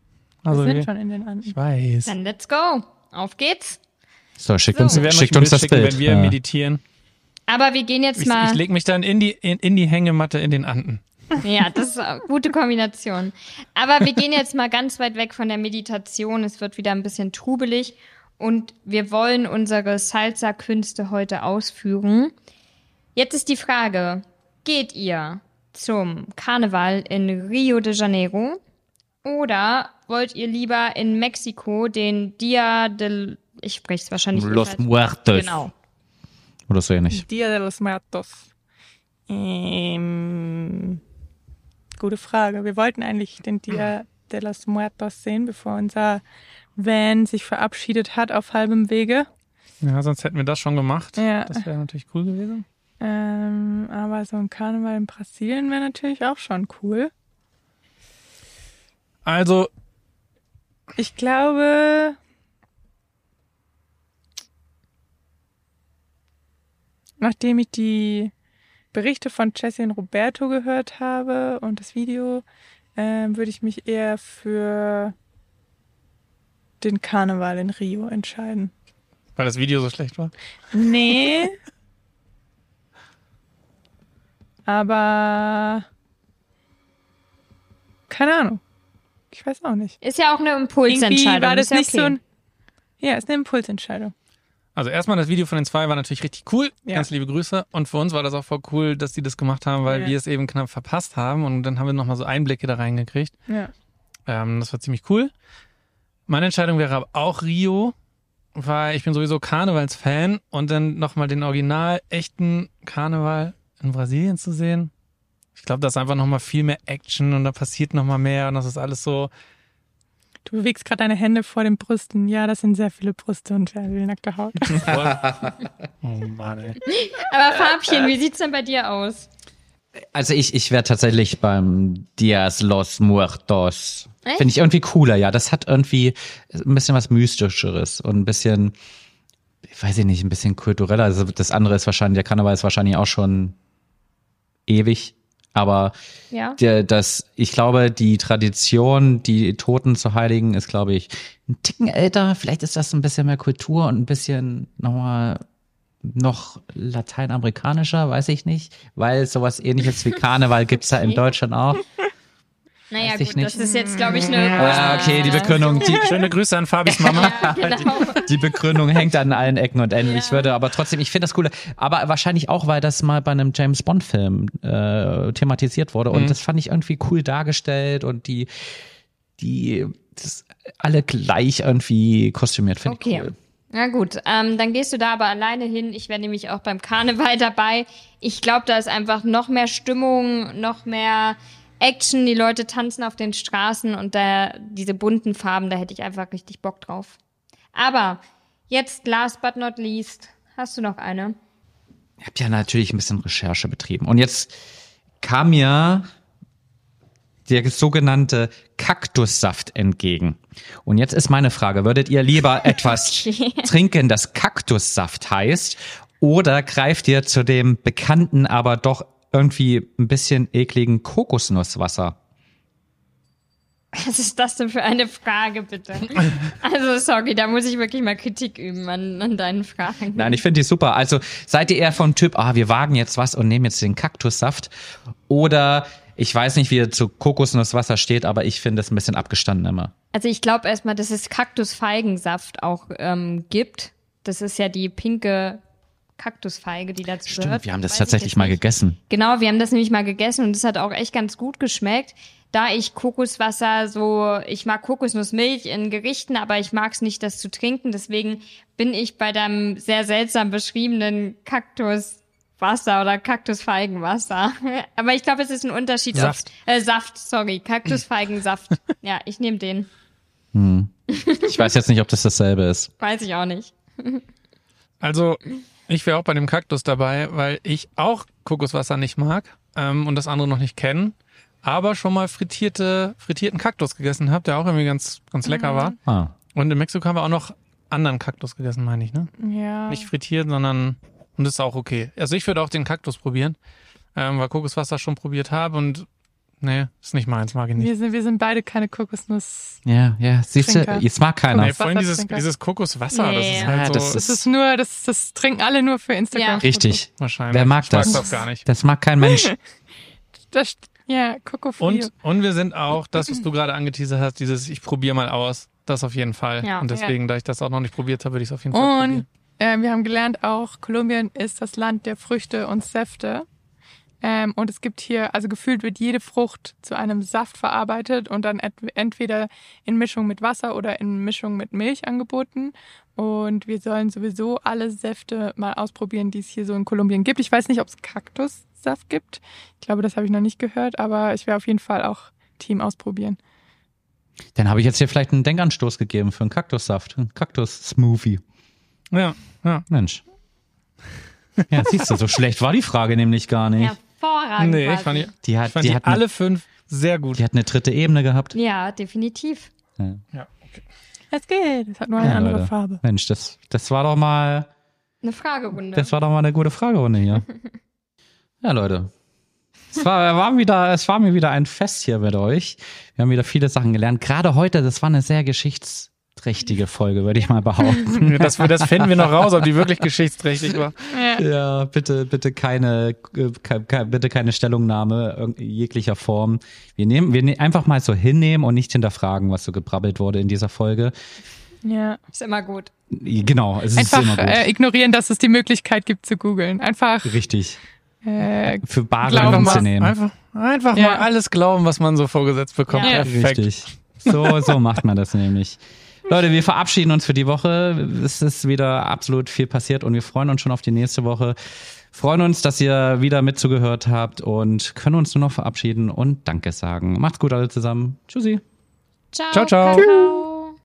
Wir Also sind wir, schon in den Anden. ich weiß. Dann let's go. Auf geht's. So, schickt So. uns, Wir schickt uns das schicken, Bild. wenn wir Ja. meditieren. Aber wir gehen jetzt Ich, mal. ich lege mich dann in die, in, in die Hängematte in den Anden. Ja, das ist eine gute Kombination. Aber wir gehen jetzt mal ganz weit weg von der Meditation. Es wird wieder ein bisschen trubelig und wir wollen unsere Salsa-Künste heute ausführen. Jetzt ist die Frage, geht ihr zum Karneval in Rio de Janeiro oder wollt ihr lieber in Mexiko den Dia del... Ich spreche es wahrscheinlich Los falsch. Muertos. Genau. Oder so ähnlich. Dia de los Muertos. Ähm, gute Frage. Wir wollten eigentlich den Dia de los Muertos sehen, bevor unser Van sich verabschiedet hat auf halbem Wege. Ja, sonst hätten wir das schon gemacht. Ja. Das wäre natürlich cool gewesen. Ähm, aber so ein Karneval in Brasilien wäre natürlich auch schon cool. Also, Ich glaube. Nachdem ich die Berichte von Jesse und Roberto gehört habe und das Video, ähm, würde ich mich eher für den Karneval in Rio entscheiden. weil das Video so schlecht war. Nee. Aber keine Ahnung. Ich weiß auch nicht. Ist ja auch eine Irgendwie Impulsentscheidung. war das ist ja nicht okay. so ein. Ja, ist eine Impulsentscheidung. Also erstmal das Video von den zwei war natürlich richtig cool. Ja. Ganz liebe Grüße. Und für uns war das auch voll cool, dass die das gemacht haben, weil Ja. wir es eben knapp verpasst haben. Und dann haben wir nochmal so Einblicke da reingekriegt. Ja. Ähm, das war ziemlich cool. Meine Entscheidung wäre aber auch Rio, weil ich bin sowieso Karnevalsfan und dann nochmal den original echten Karneval in Brasilien zu sehen. Ich glaube, da ist einfach nochmal viel mehr Action und da passiert nochmal mehr und das ist alles so. Du bewegst gerade deine Hände vor den Brüsten. Ja, das sind sehr viele Brüste und sehr viel nackte Haut. oh Mann, ey. Aber Farbchen, wie sieht's denn bei dir aus? Also ich, ich wäre tatsächlich beim Dias los Muertos. Echt? Finde ich irgendwie cooler, ja. Das hat irgendwie ein bisschen was Mystischeres und ein bisschen, ich weiß ich nicht, ein bisschen kultureller. Also das andere ist wahrscheinlich, der Karneval ist wahrscheinlich auch schon ewig. Aber Ja. der, das, ich glaube, die Tradition, die Toten zu heiligen, ist, glaube ich, ein Ticken älter. Vielleicht ist das ein bisschen mehr Kultur und ein bisschen nochmal noch lateinamerikanischer, weiß ich nicht, weil sowas ähnliches wie Karneval gibt's ja in Okay. Deutschland auch. Naja, Weiß gut, nicht. das ist jetzt, glaube ich, eine. Ah, okay, die Begründung, die, Schöne Grüße an Fabis Mama. Ja, genau. die Begründung hängt an allen Ecken und Enden. Ja. Ich würde aber trotzdem, ich finde das cool. Aber wahrscheinlich auch, weil das mal bei einem James Bond Film äh, thematisiert wurde und Mhm. das fand ich irgendwie cool dargestellt und die, die, das alle gleich irgendwie kostümiert, finde Okay. ich cool. Na gut, ähm, dann gehst du da aber alleine hin. Ich wäre nämlich auch beim Karneval dabei. Ich glaube, da ist einfach noch mehr Stimmung, noch mehr Action. Die Leute tanzen auf den Straßen und da diese bunten Farben, da hätte ich einfach richtig Bock drauf. Aber jetzt last but not least, hast du noch eine? Ich habe ja natürlich ein bisschen Recherche betrieben. Und jetzt kam mir der sogenannte Kaktussaft entgegen. Und jetzt ist meine Frage, würdet ihr lieber etwas Okay. trinken, das Kaktussaft heißt, oder greift ihr zu dem bekannten, aber doch irgendwie ein bisschen ekligen Kokosnusswasser? Was ist das denn für eine Frage, bitte? Also, sorry, da muss ich wirklich mal Kritik üben an, an deinen Fragen. Nein, ich finde die super. Also seid ihr eher vom Typ, ah, wir wagen jetzt was und nehmen jetzt den Kaktussaft? Oder ich weiß nicht, wie ihr zu Kokosnusswasser steht, aber ich finde es ein bisschen abgestanden immer. Also, ich glaube erstmal, dass es Kaktusfeigensaft auch ähm, gibt. Das ist ja die pinke Kaktusfeige, die dazu Stimmt, gehört. wir haben das Weiß ich tatsächlich mal gegessen. Genau, wir haben das nämlich mal gegessen und es hat auch echt ganz gut geschmeckt. Da ich Kokoswasser so, ich mag Kokosnussmilch in Gerichten, aber ich mag es nicht, das zu trinken. Deswegen bin ich bei deinem sehr seltsam beschriebenen Kaktuswasser oder Kaktusfeigenwasser. aber ich glaube, es ist ein Unterschied. Saft. Auf, äh, Saft, sorry, Kaktusfeigensaft. ja, ich nehme den. Ich weiß jetzt nicht, ob das dasselbe ist. Weiß ich auch nicht. Also, ich wäre auch bei dem Kaktus dabei, weil ich auch Kokoswasser nicht mag ähm, und das andere noch nicht kennen, aber schon mal frittierte, frittierten Kaktus gegessen habe, der auch irgendwie ganz, ganz lecker war. Ah. Und in Mexiko haben wir auch noch anderen Kaktus gegessen, meine ich, ne? Ja. Nicht frittiert, sondern und das ist auch okay. Also ich würde auch den Kaktus probieren, ähm, weil Kokoswasser schon probiert habe und nee, ist nicht meins, mag ich nicht. Wir sind, wir sind beide keine Kokosnuss. Ja, ja, siehst du, jetzt mag keiner. Nee, vor allem dieses, dieses Kokoswasser, das Nee. ist halt Ja, so das Das ist nur, das, das trinken alle nur für Instagram. Ja. Richtig. wahrscheinlich. Wer mag ich das? auch gar nicht. Das mag kein Mensch. Das, ja, Kokofrio. Und, und wir sind auch, das, was du gerade angeteasert hast, dieses ich probiere mal aus, das auf jeden Fall. Ja. und deswegen, da ich das auch noch nicht probiert habe, würde ich es auf jeden Fall Und probieren. äh, wir haben gelernt auch, Kolumbien ist das Land der Früchte und Säfte. Ähm, und es gibt hier, also gefühlt wird jede Frucht zu einem Saft verarbeitet und dann ent entweder in Mischung mit Wasser oder in Mischung mit Milch angeboten. Und wir sollen sowieso alle Säfte mal ausprobieren, die es hier so in Kolumbien gibt. Ich weiß nicht, ob es Kaktussaft gibt. Ich glaube, das habe ich noch nicht gehört, aber ich wäre auf jeden Fall auch Team ausprobieren. Dann habe ich jetzt hier vielleicht einen Denkanstoß gegeben für einen Kaktussaft, einen Kaktus-Smoothie. Ja, ja. Mensch. Ja, siehst du, so schlecht war die Frage nämlich gar nicht. Hervorragend. Nee, ich fand die, Die hat, ich fand die, die, hat eine, alle fünf sehr gut. die hat eine dritte Ebene gehabt. Ja, definitiv. Ja. Ja, okay. Es geht. Es hat nur eine Ja, andere Leute. Farbe. Mensch, das, das war doch mal, Eine Fragerunde. das war doch mal eine gute Fragerunde hier. Ja, Leute. Es war, war wieder, es war mir wieder ein Fest hier mit euch. Wir haben wieder viele Sachen gelernt. Gerade heute, das war eine sehr geschichtsträchtige Folge, würde ich mal behaupten. Das, das finden wir noch raus, ob die wirklich geschichtsträchtig war. Ja. Ja, bitte, bitte keine, äh, ke- ke- bitte keine Stellungnahme jeglicher Form. Wir nehmen, wir ne einfach mal so hinnehmen und nicht hinterfragen, was so gebrabbelt wurde in dieser Folge. ja. Ist immer gut. Genau, es ist immer Einfach gut. äh, ignorieren, dass es die Möglichkeit gibt zu googeln. Einfach Richtig. äh, Für bare Münze mal. nehmen. Einfach, einfach Ja. mal alles glauben, was man so vorgesetzt bekommt. Ja. Perfekt. Richtig. So, so macht man das nämlich. Leute, wir verabschieden uns für die Woche. Es ist wieder absolut viel passiert und wir freuen uns schon auf die nächste Woche. Freuen uns, dass ihr wieder mitzugehört habt und können uns nur noch verabschieden und Danke sagen. Macht's gut alle zusammen. Tschüssi. Ciao. Ciao, ciao. Kakao.